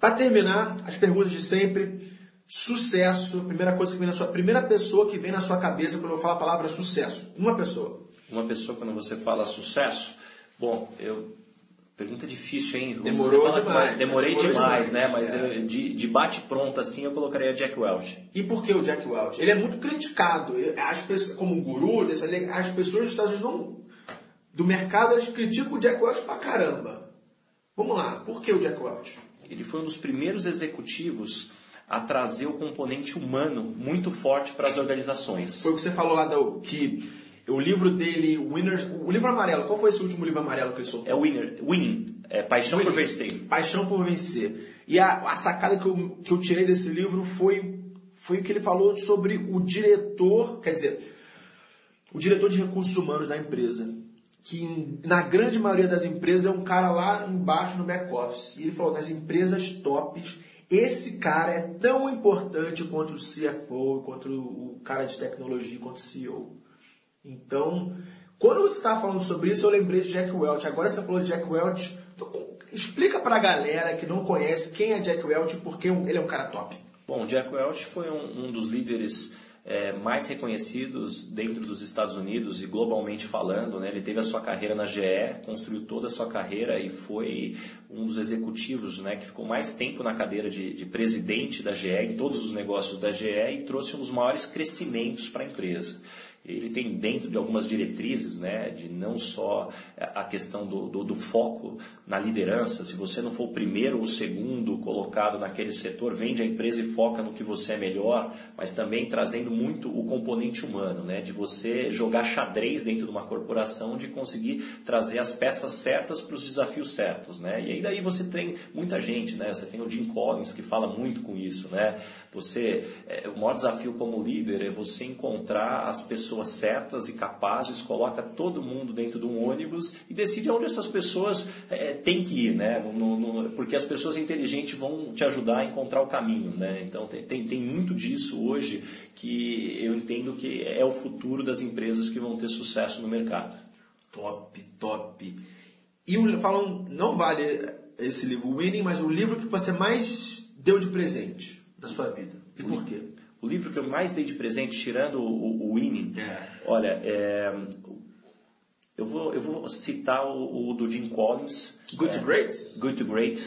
Para terminar, as perguntas de sempre. Sucesso, primeira coisa que vem na sua. Primeira pessoa que vem na sua cabeça quando eu falo a palavra sucesso. Uma pessoa. Uma pessoa, quando você fala sucesso, bom, eu. Pergunta difícil, hein? Demorou demais. Mais, demorei demais, demais, né? Mas é. eu, de, de bate-pronto, assim, eu colocaria Jack Welch. E por que o Jack Welch? Ele é muito criticado. As pessoas, como um guru, as pessoas dos Estados Unidos não, do mercado eles criticam o Jack Welch pra caramba. Vamos lá, por que o Jack Welch? Ele foi um dos primeiros executivos a trazer o componente humano muito forte para as organizações. Foi o que você falou lá do, que o livro dele, Winners, o livro amarelo, qual foi esse último livro amarelo que ele soltou? É winner, Winning, é Paixão por Vencer. Paixão por Vencer. E a, a sacada que eu, que eu tirei desse livro foi, foi o que ele falou sobre o diretor, quer dizer, o diretor de recursos humanos da empresa. Que na grande maioria das empresas é um cara lá embaixo no back-office. E ele falou, nas empresas tops, esse cara é tão importante quanto o CFO, quanto o cara de tecnologia, quanto o CEO. Então, quando você estava falando sobre isso, eu lembrei de Jack Welch. Agora você falou de Jack Welch. Então, explica para a galera que não conhece quem é Jack Welch e por que ele é um cara top. Bom, Jack Welch foi um, um dos líderes é, mais reconhecidos dentro dos Estados Unidos e globalmente falando. Né? Ele teve a sua carreira na GE, construiu toda a sua carreira e foi um dos executivos né, que ficou mais tempo na cadeira de, de presidente da GE, em todos os negócios da GE, e trouxe um dos maiores crescimentos para a empresa ele tem dentro de algumas diretrizes, né, de não só a questão do, do, do, foco na liderança, se você não for o primeiro ou o segundo colocado naquele setor, vende a empresa e foca no que você é melhor, mas também trazendo muito o componente humano, né, de você jogar xadrez dentro de uma corporação, de conseguir trazer as peças certas para os desafios certos, né, e aí daí você tem muita gente, né, você tem o Jim Collins que fala muito com isso, né, você, é, o maior desafio como líder é você encontrar as pessoas pessoas certas e capazes, coloca todo mundo dentro de um ônibus e decide onde essas pessoas é, têm que ir, né? No, no, porque as pessoas inteligentes vão te ajudar a encontrar o caminho, né? Então tem, tem, tem muito disso hoje que eu entendo que é o futuro das empresas que vão ter sucesso no mercado. Top, top. E o, falam, não vale esse livro Winning, mas o livro que você mais deu de presente da sua vida. E por quê? O livro que eu mais dei de presente, tirando o, o Winning, é. olha, é, eu, vou, eu vou citar o, o do Jim Collins. Good é, to Great? Good to Great.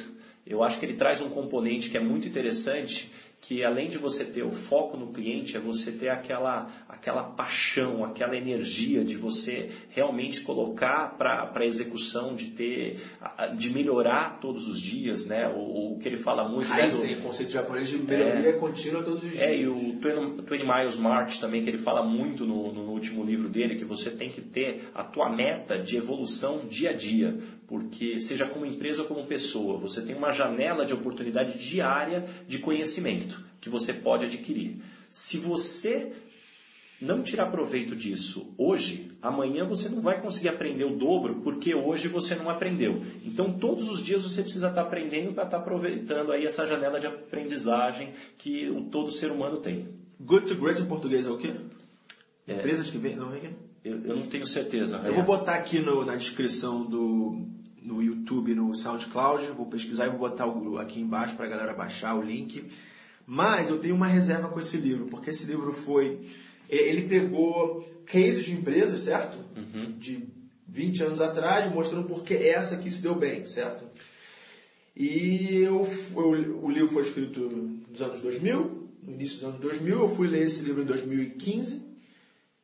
Eu acho que ele traz um componente que é muito interessante que além de você ter o foco no cliente, é você ter aquela, aquela paixão, aquela energia de você realmente colocar para a execução, de ter, de melhorar todos os dias, né? O, o que ele fala muito. Kaizen, né, do, conceito japonês de melhoria é, contínua todos os dias. É, e o 20, 20 Miles March também, que ele fala muito no, no último livro dele, que você tem que ter a tua meta de evolução dia a dia porque seja como empresa ou como pessoa, você tem uma janela de oportunidade diária de conhecimento que você pode adquirir. Se você não tirar proveito disso hoje, amanhã você não vai conseguir aprender o dobro porque hoje você não aprendeu. Então todos os dias você precisa estar aprendendo para estar aproveitando aí essa janela de aprendizagem que todo ser humano tem. Good to great em português é o quê? É, Empresas que vem, não é? Eu, eu, não tenho certeza. Eu vou botar aqui no, na descrição do, no YouTube, no SoundCloud. Vou pesquisar e vou botar o, aqui embaixo para a galera baixar o link. Mas eu tenho uma reserva com esse livro, porque esse livro foi. Ele pegou cases de empresas, certo? Uhum. De 20 anos atrás, mostrando por que essa aqui se deu bem, certo? E eu, eu, o livro foi escrito nos anos 2000, no início dos anos 2000. Eu fui ler esse livro em 2015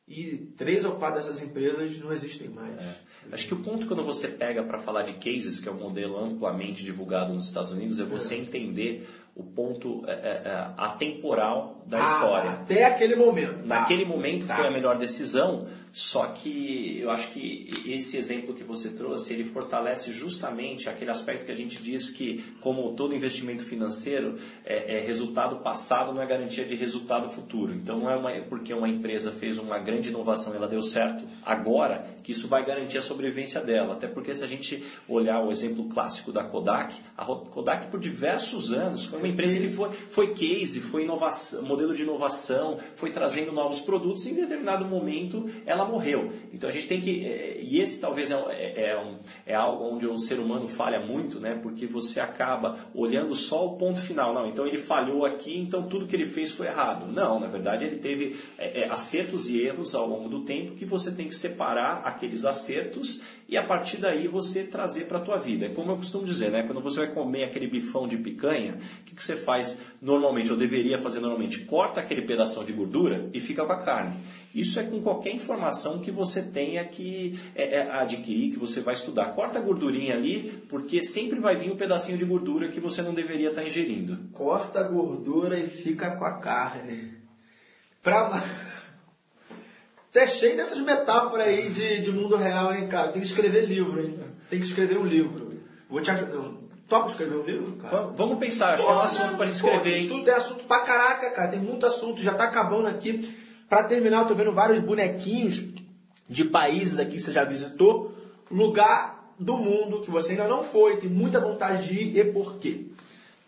e três ou quatro dessas empresas não existem mais. É. Acho que o ponto quando você pega para falar de cases, que é um modelo amplamente divulgado nos Estados Unidos, é você é. entender o ponto é, é, é atemporal da ah, história. Até aquele momento. Naquele tá. momento tá. foi a melhor decisão, só que eu acho que esse exemplo que você trouxe, ele fortalece justamente aquele aspecto que a gente diz que, como todo investimento financeiro, é, é resultado passado não é garantia de resultado futuro. Então não é uma, porque uma empresa fez uma grande inovação e ela deu certo agora, que isso vai garantir a sobrevivência dela. Até porque se a gente olhar o exemplo clássico da Kodak, a Kodak por diversos anos foi uma empresa que foi, foi case, foi inovação, modelo de inovação, foi trazendo novos produtos e em determinado momento ela morreu. Então a gente tem que. É, e esse talvez é, é, é, um, é algo onde o ser humano falha muito, né? Porque você acaba olhando só o ponto final. Não, então ele falhou aqui, então tudo que ele fez foi errado. Não, na verdade ele teve é, é acertos e erros ao longo do tempo que você tem que separar aqueles acertos e a partir daí você trazer para a tua vida. É como eu costumo dizer, né? Quando você vai comer aquele bifão de picanha, o que, que você faz normalmente, ou deveria fazer normalmente? Corta aquele pedaço de gordura e fica com a carne. Isso é com qualquer informação que você tenha que é, é, adquirir, que você vai estudar. Corta a gordurinha ali, porque sempre vai vir um pedacinho de gordura que você não deveria estar tá ingerindo. Corta a gordura e fica com a carne. Pra... Até cheio dessas metáforas aí de, de mundo real, hein, cara? Tem que escrever livro, hein? Tem que escrever um livro. Vou te ajudar. Topa escrever um livro, cara? Vamos pensar, acho que é um assunto pra gente escrever, hein? Tudo é assunto pra caraca, cara. Tem muito assunto, já tá acabando aqui. Para terminar, eu tô vendo vários bonequinhos de países aqui que você já visitou. Lugar do mundo que você ainda não foi, tem muita vontade de ir e por quê?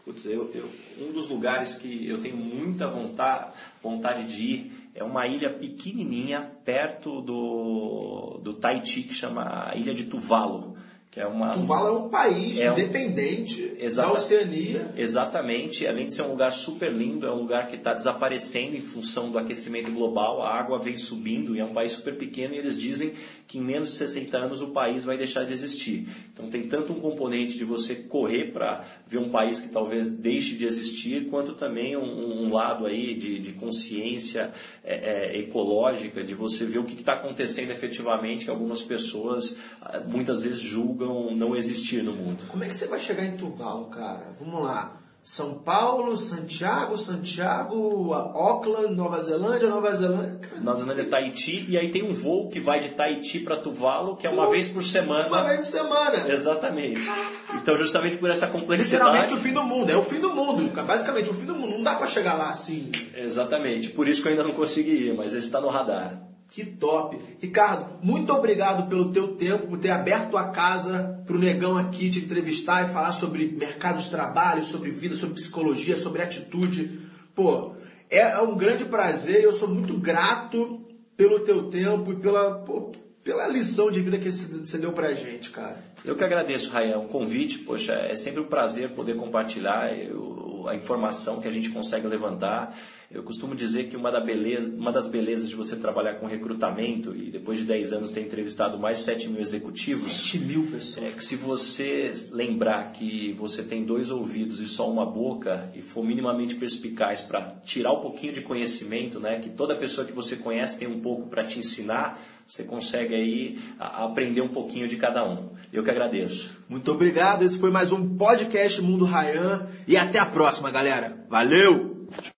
Putz, eu, eu, um dos lugares que eu tenho muita vontade, vontade de ir é uma ilha pequenininha perto do, do Tahiti que chama Ilha de Tuvalu. É uma, Tuvalu é um país é independente um, da Oceania. Exatamente. Além de ser um lugar super lindo, é um lugar que está desaparecendo em função do aquecimento global. A água vem subindo e é um país super pequeno e eles dizem que em menos de 60 anos o país vai deixar de existir. Então tem tanto um componente de você correr para ver um país que talvez deixe de existir, quanto também um, um lado aí de, de consciência é, é, ecológica, de você ver o que está acontecendo efetivamente, que algumas pessoas ah, muitas vezes julgam não existir no mundo. Como é que você vai chegar em Tuvalu, cara? Vamos lá. São Paulo, Santiago, Santiago, Auckland, Nova Zelândia, Nova Zelândia. Nova Zelândia, Tahiti, e aí tem um voo que vai de Tahiti para Tuvalu, que é uma vez por semana. Uma vez por semana. Exatamente. Então, justamente por essa complexidade. Literalmente o fim do mundo, é o fim do mundo. Basicamente, o fim do mundo. Não dá para chegar lá assim. Exatamente. Por isso que eu ainda não consegui ir, mas esse está no radar. Que top. Ricardo, muito obrigado pelo teu tempo, por ter aberto a casa para o Negão aqui te entrevistar e falar sobre mercado de trabalho, sobre vida, sobre psicologia, sobre atitude. Pô, é um grande prazer, eu sou muito grato pelo teu tempo e pela, pô, pela lição de vida que você deu pra gente, cara. Eu que agradeço, Rayan, o convite. Poxa, é sempre um prazer poder compartilhar a informação que a gente consegue levantar. Eu costumo dizer que uma, da beleza, uma das belezas de você trabalhar com recrutamento, e depois de 10 anos ter entrevistado mais de 7 mil executivos. 7 mil pessoas. É que se você lembrar que você tem dois ouvidos e só uma boca, e for minimamente perspicaz para tirar um pouquinho de conhecimento, né, que toda pessoa que você conhece tem um pouco para te ensinar, você consegue aí aprender um pouquinho de cada um. Eu que agradeço. Muito obrigado. Esse foi mais um podcast Mundo Rayan. E até a próxima, galera. Valeu!